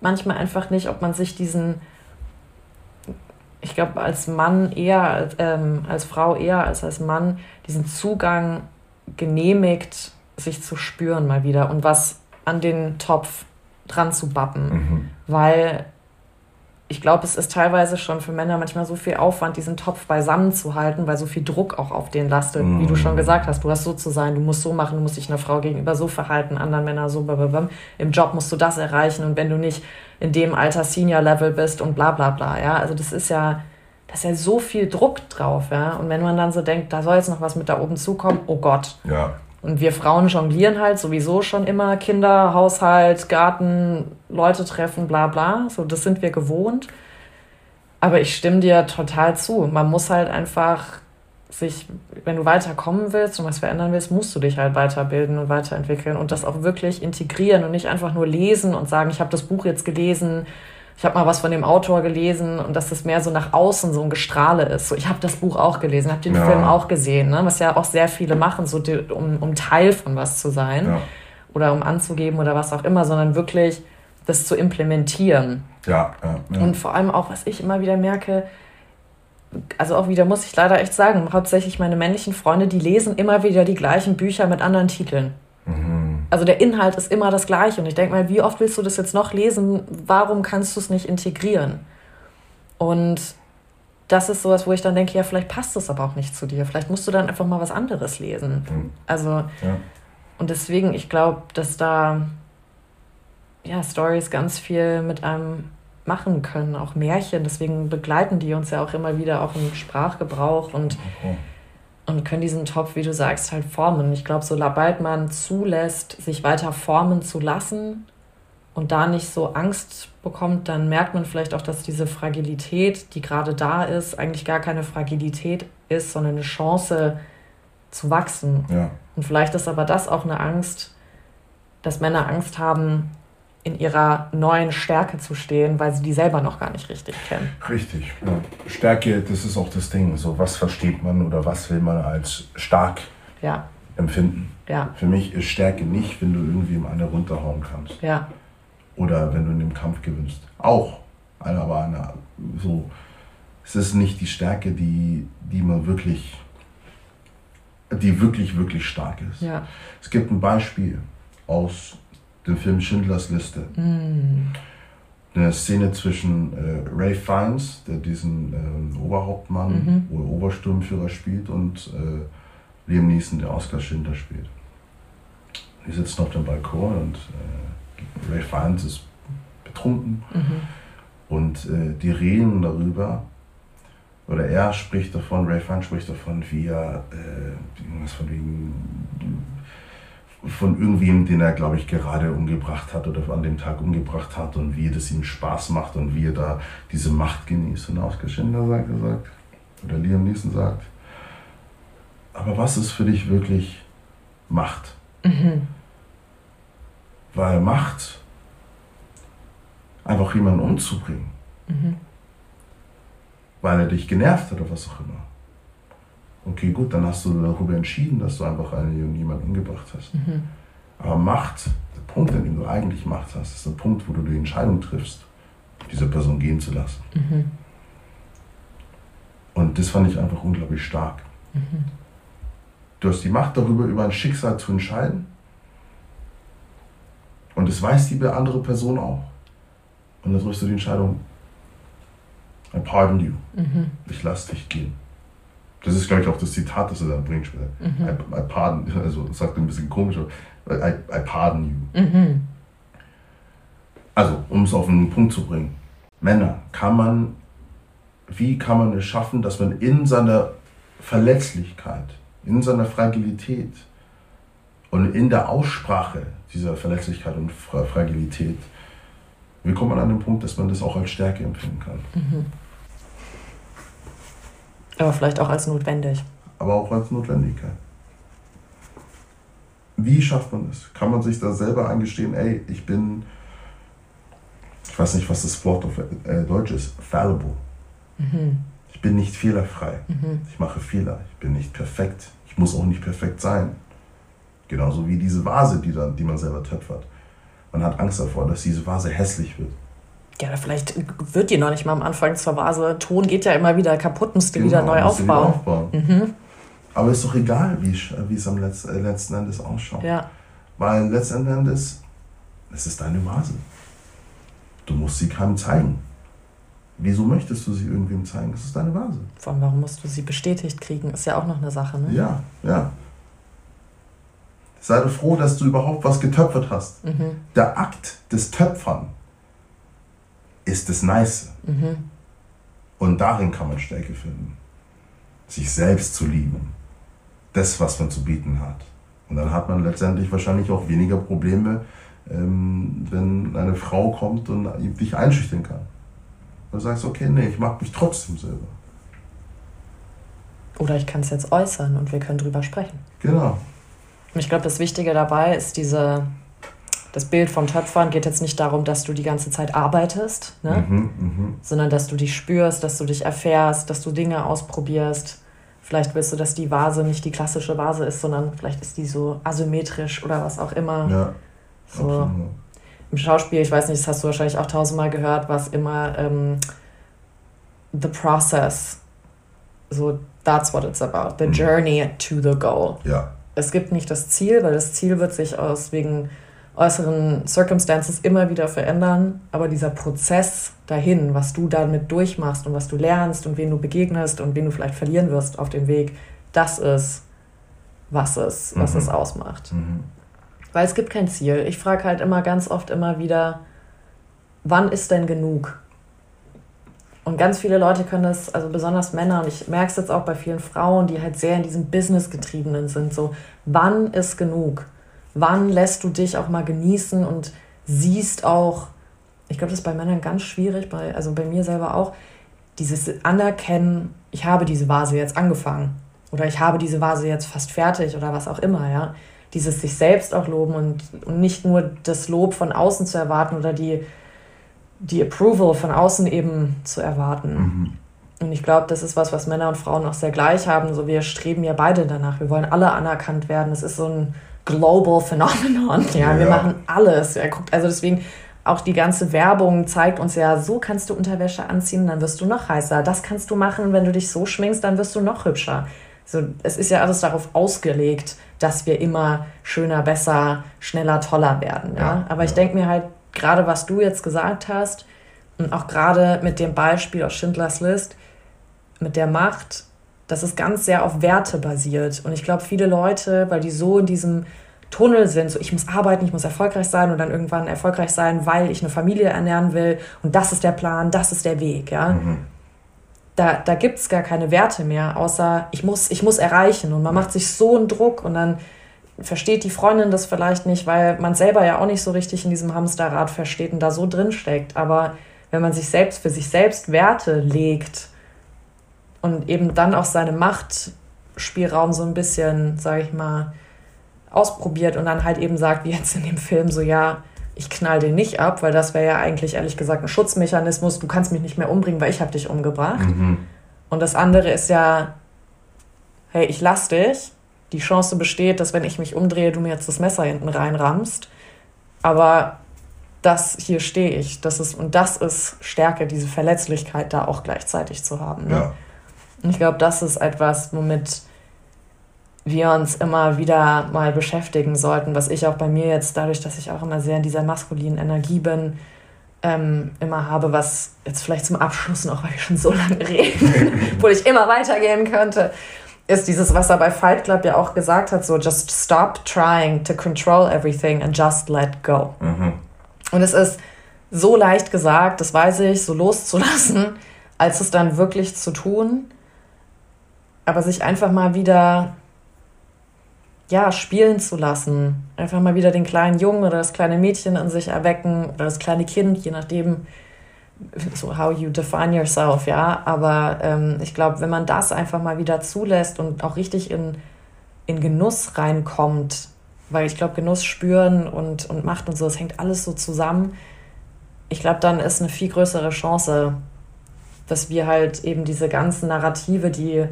manchmal einfach nicht, ob man sich diesen, ich glaube, als Mann eher, ähm, als Frau eher als als Mann, diesen Zugang genehmigt, sich zu spüren mal wieder und was an den Topf dran zu bappen. Mhm. Weil ich glaube, es ist teilweise schon für Männer manchmal so viel Aufwand, diesen Topf beisammen zu halten, weil so viel Druck auch auf den lastet. Mhm. Wie du schon mhm. gesagt hast, du hast so zu sein, du musst so machen, du musst dich einer Frau gegenüber so verhalten, anderen Männern so, blablabla. im Job musst du das erreichen und wenn du nicht in dem Alter Senior-Level bist und bla bla bla, ja, also das ist ja, da ist ja so viel Druck drauf, ja, und wenn man dann so denkt, da soll jetzt noch was mit da oben zukommen, oh Gott. Ja. Und wir Frauen jonglieren halt sowieso schon immer Kinder, Haushalt, Garten, Leute treffen, bla bla. So, das sind wir gewohnt. Aber ich stimme dir total zu. Man muss halt einfach sich, wenn du weiterkommen willst und was verändern willst, musst du dich halt weiterbilden und weiterentwickeln und das auch wirklich integrieren und nicht einfach nur lesen und sagen, ich habe das Buch jetzt gelesen, ich habe mal was von dem Autor gelesen und dass das mehr so nach außen so ein Gestrahle ist. So, ich habe das Buch auch gelesen, habe den ja. Film auch gesehen, ne? was ja auch sehr viele machen, so die, um, um Teil von was zu sein ja. oder um anzugeben oder was auch immer, sondern wirklich das zu implementieren. Ja, ja, Und vor allem auch, was ich immer wieder merke, also auch wieder muss ich leider echt sagen, hauptsächlich meine männlichen Freunde, die lesen immer wieder die gleichen Bücher mit anderen Titeln. Mhm. Also der Inhalt ist immer das gleiche. Und ich denke mal, wie oft willst du das jetzt noch lesen? Warum kannst du es nicht integrieren? Und das ist sowas, wo ich dann denke, ja, vielleicht passt es aber auch nicht zu dir. Vielleicht musst du dann einfach mal was anderes lesen. Mhm. Also, ja. und deswegen, ich glaube, dass da ja, Stories ganz viel mit einem machen können, auch Märchen. Deswegen begleiten die uns ja auch immer wieder auch im Sprachgebrauch und okay und können diesen Topf, wie du sagst, halt formen. Ich glaube, sobald man zulässt, sich weiter formen zu lassen, und da nicht so Angst bekommt, dann merkt man vielleicht auch, dass diese Fragilität, die gerade da ist, eigentlich gar keine Fragilität ist, sondern eine Chance zu wachsen. Ja. Und vielleicht ist aber das auch eine Angst, dass Männer Angst haben, in ihrer neuen Stärke zu stehen, weil sie die selber noch gar nicht richtig kennen. Richtig. Ja. Stärke, das ist auch das Ding. So, was versteht man oder was will man als stark ja. empfinden? Ja. Für mich ist Stärke nicht, wenn du irgendwie im anderen runterhauen kannst. Ja. Oder wenn du in dem Kampf gewinnst. Auch. Aber eine, so, es ist nicht die Stärke, die, die man wirklich, die wirklich, wirklich stark ist. Ja. Es gibt ein Beispiel aus dem Film Schindlers Liste. Mm. Eine Szene zwischen äh, Ray Fiennes, der diesen äh, Oberhauptmann mhm. oder Obersturmführer spielt, und äh, Liam Neeson, der Oscar Schindler spielt. Die sitzen auf dem Balkon und äh, Ray Fiennes ist betrunken mhm. und äh, die reden darüber, oder er spricht davon, Ray Fiennes spricht davon, wie er äh, irgendwas von wegen von irgendwem, den er, glaube ich, gerade umgebracht hat oder an dem Tag umgebracht hat und wie das ihm Spaß macht und wie er da diese Macht genießt. Und Oscar Schindler sagt, er sagt, oder Liam Neeson sagt, aber was ist für dich wirklich Macht? Mhm. Weil Macht, einfach jemanden umzubringen, mhm. weil er dich genervt hat oder was auch immer okay, gut, dann hast du darüber entschieden, dass du einfach einen jemanden umgebracht hast. Mhm. Aber Macht, der Punkt, an dem du eigentlich Macht hast, ist der Punkt, wo du die Entscheidung triffst, diese Person gehen zu lassen. Mhm. Und das fand ich einfach unglaublich stark. Mhm. Du hast die Macht darüber, über ein Schicksal zu entscheiden. Und das weiß die andere Person auch. Und dann triffst du die Entscheidung, I pardon you. Mhm. Ich lasse dich gehen. Das ist, glaube ich, auch das Zitat, das er dann bringt später. Mhm. I, I, pardon, [LAUGHS] also das sagt ein bisschen komisch, aber I, I pardon you. Mhm. Also, um es auf den Punkt zu bringen. Männer, kann man, wie kann man es schaffen, dass man in seiner Verletzlichkeit, in seiner Fragilität und in der Aussprache dieser Verletzlichkeit und Fragilität, wie kommt man an den Punkt, dass man das auch als Stärke empfinden kann? Mhm. Aber vielleicht auch als notwendig. Aber auch als Notwendigkeit. Wie schafft man das? Kann man sich da selber eingestehen, ey, ich bin, ich weiß nicht, was das Wort auf äh, Deutsch ist, fallible. Mhm. Ich bin nicht fehlerfrei. Mhm. Ich mache Fehler. Ich bin nicht perfekt. Ich muss auch nicht perfekt sein. Genauso wie diese Vase, die, dann, die man selber töpfert. Man hat Angst davor, dass diese Vase hässlich wird. Ja, vielleicht wird die noch nicht mal am Anfang zur Vase. Ton geht ja immer wieder kaputt, musst du genau, wieder neu aufbauen. Aufbauen. Mhm. Aber ist doch egal, wie, wie es am Letz, äh, letzten Endes ausschaut. Ja. Weil letzten Endes, es ist deine Vase. Du musst sie keinem zeigen. Wieso möchtest du sie irgendwem zeigen? Das ist deine Vase. Vor allem, warum musst du sie bestätigt kriegen? Ist ja auch noch eine Sache, ne? Ja, ja. Sei doch froh, dass du überhaupt was getöpfert hast. Mhm. Der Akt des Töpfern ist das Nice. Mhm. Und darin kann man Stärke finden. Sich selbst zu lieben. Das, was man zu bieten hat. Und dann hat man letztendlich wahrscheinlich auch weniger Probleme, ähm, wenn eine Frau kommt und dich einschüchtern kann. Du sagst, okay, nee, ich mag mich trotzdem selber. Oder ich kann es jetzt äußern und wir können drüber sprechen. Genau. Ich glaube, das Wichtige dabei ist diese das Bild von Töpfern geht jetzt nicht darum, dass du die ganze Zeit arbeitest, ne? Mhm, mh. sondern dass du dich spürst, dass du dich erfährst, dass du Dinge ausprobierst. Vielleicht willst du, dass die Vase nicht die klassische Vase ist, sondern vielleicht ist die so asymmetrisch oder was auch immer. Ja, so. Absolut. Im Schauspiel, ich weiß nicht, das hast du wahrscheinlich auch tausendmal gehört, was immer ähm, the process. So, that's what it's about. The mhm. journey to the goal. Ja. Es gibt nicht das Ziel, weil das Ziel wird sich aus wegen äußeren Circumstances immer wieder verändern, aber dieser Prozess dahin, was du damit durchmachst und was du lernst und wen du begegnest und wen du vielleicht verlieren wirst auf dem Weg, das ist, was es, was mhm. es ausmacht. Mhm. Weil es gibt kein Ziel. Ich frage halt immer ganz oft immer wieder, wann ist denn genug? Und ganz viele Leute können das, also besonders Männer, und ich merke es jetzt auch bei vielen Frauen, die halt sehr in diesem Business-getriebenen sind, so, wann ist genug? Wann lässt du dich auch mal genießen und siehst auch, ich glaube, das ist bei Männern ganz schwierig, bei, also bei mir selber auch, dieses Anerkennen, ich habe diese Vase jetzt angefangen oder ich habe diese Vase jetzt fast fertig oder was auch immer, ja. Dieses sich selbst auch loben und, und nicht nur das Lob von außen zu erwarten oder die, die Approval von außen eben zu erwarten. Mhm. Und ich glaube, das ist was, was Männer und Frauen auch sehr gleich haben. So, wir streben ja beide danach. Wir wollen alle anerkannt werden. Es ist so ein global Phenomenon. Ja, [LAUGHS] ja. wir machen alles. Ja, guckt, also deswegen auch die ganze Werbung zeigt uns ja, so kannst du Unterwäsche anziehen, dann wirst du noch heißer. Das kannst du machen, wenn du dich so schminkst, dann wirst du noch hübscher. So, es ist ja alles darauf ausgelegt, dass wir immer schöner, besser, schneller, toller werden. Ja? ja Aber ich denke mir halt, gerade was du jetzt gesagt hast und auch gerade mit dem Beispiel aus Schindlers List, mit der Macht, das ist ganz sehr auf Werte basiert. Und ich glaube, viele Leute, weil die so in diesem Tunnel sind, so ich muss arbeiten, ich muss erfolgreich sein und dann irgendwann erfolgreich sein, weil ich eine Familie ernähren will und das ist der Plan, das ist der Weg, ja. Mhm. Da, da gibt es gar keine Werte mehr, außer ich muss, ich muss erreichen und man macht sich so einen Druck und dann versteht die Freundin das vielleicht nicht, weil man selber ja auch nicht so richtig in diesem Hamsterrad versteht und da so drin steckt. Aber wenn man sich selbst für sich selbst Werte legt und eben dann auch seine Machtspielraum so ein bisschen, sage ich mal, ausprobiert und dann halt eben sagt, wie jetzt in dem Film, so ja, ich knall den nicht ab, weil das wäre ja eigentlich ehrlich gesagt ein Schutzmechanismus, du kannst mich nicht mehr umbringen, weil ich habe dich umgebracht. Mhm. Und das andere ist ja, hey, ich lass dich. Die Chance besteht, dass wenn ich mich umdrehe, du mir jetzt das Messer hinten reinrammst. Aber das hier stehe ich. Das ist, und das ist Stärke, diese Verletzlichkeit da auch gleichzeitig zu haben. Ne? Ja. Und ich glaube, das ist etwas, womit wir uns immer wieder mal beschäftigen sollten, was ich auch bei mir jetzt, dadurch, dass ich auch immer sehr in dieser maskulinen Energie bin, ähm, immer habe, was jetzt vielleicht zum Abschluss noch, weil wir schon so lange reden, [LAUGHS] wo ich immer weitergehen könnte, ist dieses, was er bei Fight Club ja auch gesagt hat, so just stop trying to control everything and just let go. Mhm. Und es ist so leicht gesagt, das weiß ich, so loszulassen, als es dann wirklich zu tun, aber sich einfach mal wieder ja, spielen zu lassen. Einfach mal wieder den kleinen Jungen oder das kleine Mädchen in sich erwecken oder das kleine Kind, je nachdem, so how you define yourself, ja. Aber ähm, ich glaube, wenn man das einfach mal wieder zulässt und auch richtig in, in Genuss reinkommt, weil ich glaube, Genuss spüren und, und Macht und so, das hängt alles so zusammen. Ich glaube, dann ist eine viel größere Chance, dass wir halt eben diese ganzen Narrative, die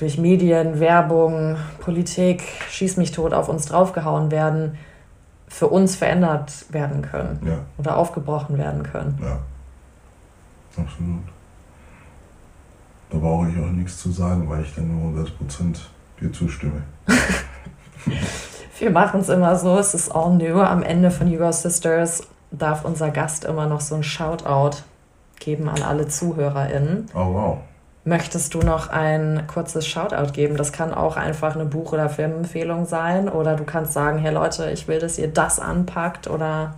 durch Medien, Werbung, Politik, schieß mich tot auf uns draufgehauen werden, für uns verändert werden können ja. oder aufgebrochen werden können. Ja, absolut. Da brauche ich auch nichts zu sagen, weil ich dann nur 100% dir zustimme. [LAUGHS] Wir machen es immer so, es ist all new. Am Ende von You Sisters darf unser Gast immer noch so ein Shoutout geben an alle ZuhörerInnen. Oh wow. Möchtest du noch ein kurzes Shoutout geben? Das kann auch einfach eine Buch- oder Filmempfehlung sein. Oder du kannst sagen, hey Leute, ich will, dass ihr das anpackt. Oder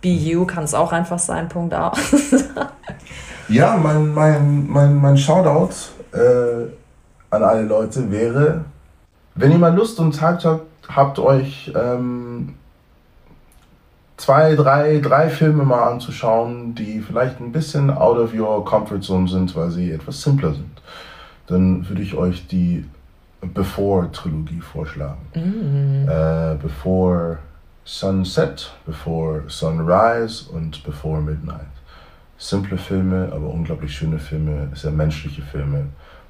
Be You kann es auch einfach sein, Punkt aus. [LAUGHS] ja, mein, mein, mein, mein Shoutout äh, an alle Leute wäre, wenn ihr mal Lust und Zeit habt, habt euch ähm, zwei, drei, drei Filme mal anzuschauen, die vielleicht ein bisschen out of your comfort zone sind, weil sie etwas simpler sind, dann würde ich euch die Before-Trilogie vorschlagen. Mm. Äh, Before Sunset, Before Sunrise und Before Midnight. Simple Filme, aber unglaublich schöne Filme, sehr menschliche Filme.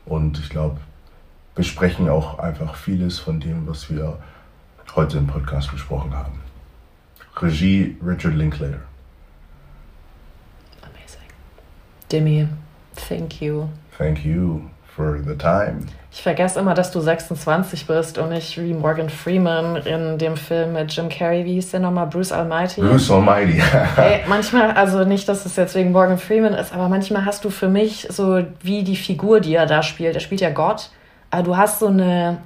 Und ich glaube, besprechen auch einfach vieles von dem, was wir heute im Podcast besprochen haben. Regie Richard Linklater. Amazing. Demi, thank you. Thank you for the time. Ich vergesse immer, dass du 26 bist und nicht wie Morgan Freeman in dem Film mit Jim Carrey, wie hieß der nochmal? Bruce Almighty? Bruce Almighty. [LAUGHS] hey, manchmal, also nicht, dass es jetzt wegen Morgan Freeman ist, aber manchmal hast du für mich so wie die Figur, die er da spielt. Er spielt ja Gott, aber du hast so eine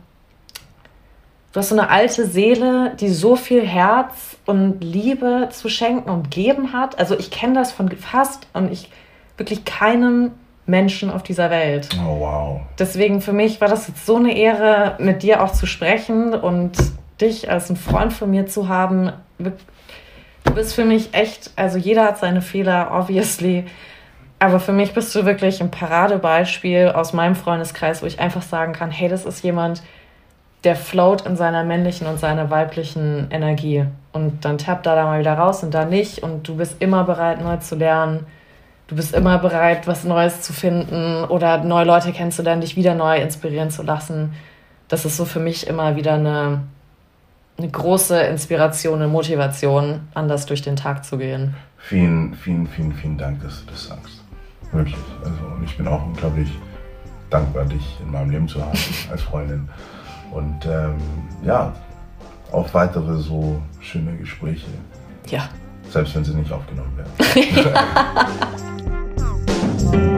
Du hast so eine alte Seele, die so viel Herz und Liebe zu schenken und geben hat. Also ich kenne das von fast und ich wirklich keinem Menschen auf dieser Welt. Oh wow. Deswegen für mich war das jetzt so eine Ehre, mit dir auch zu sprechen und dich als ein Freund von mir zu haben. du bist für mich echt, also jeder hat seine Fehler, obviously. Aber für mich bist du wirklich ein Paradebeispiel aus meinem Freundeskreis, wo ich einfach sagen kann, hey, das ist jemand, der float in seiner männlichen und seiner weiblichen Energie. Und dann tappt er da mal wieder raus und da nicht. Und du bist immer bereit, neu zu lernen. Du bist immer bereit, was Neues zu finden oder neue Leute kennenzulernen, dich wieder neu inspirieren zu lassen. Das ist so für mich immer wieder eine, eine große Inspiration und Motivation, anders durch den Tag zu gehen. Vielen, vielen, vielen, vielen Dank, dass du das sagst. Wirklich. Also, und ich bin auch unglaublich dankbar, dich in meinem Leben zu haben als Freundin. Und ähm, ja, auf weitere so schöne Gespräche. Ja. Selbst wenn sie nicht aufgenommen werden. [LAUGHS] [LAUGHS]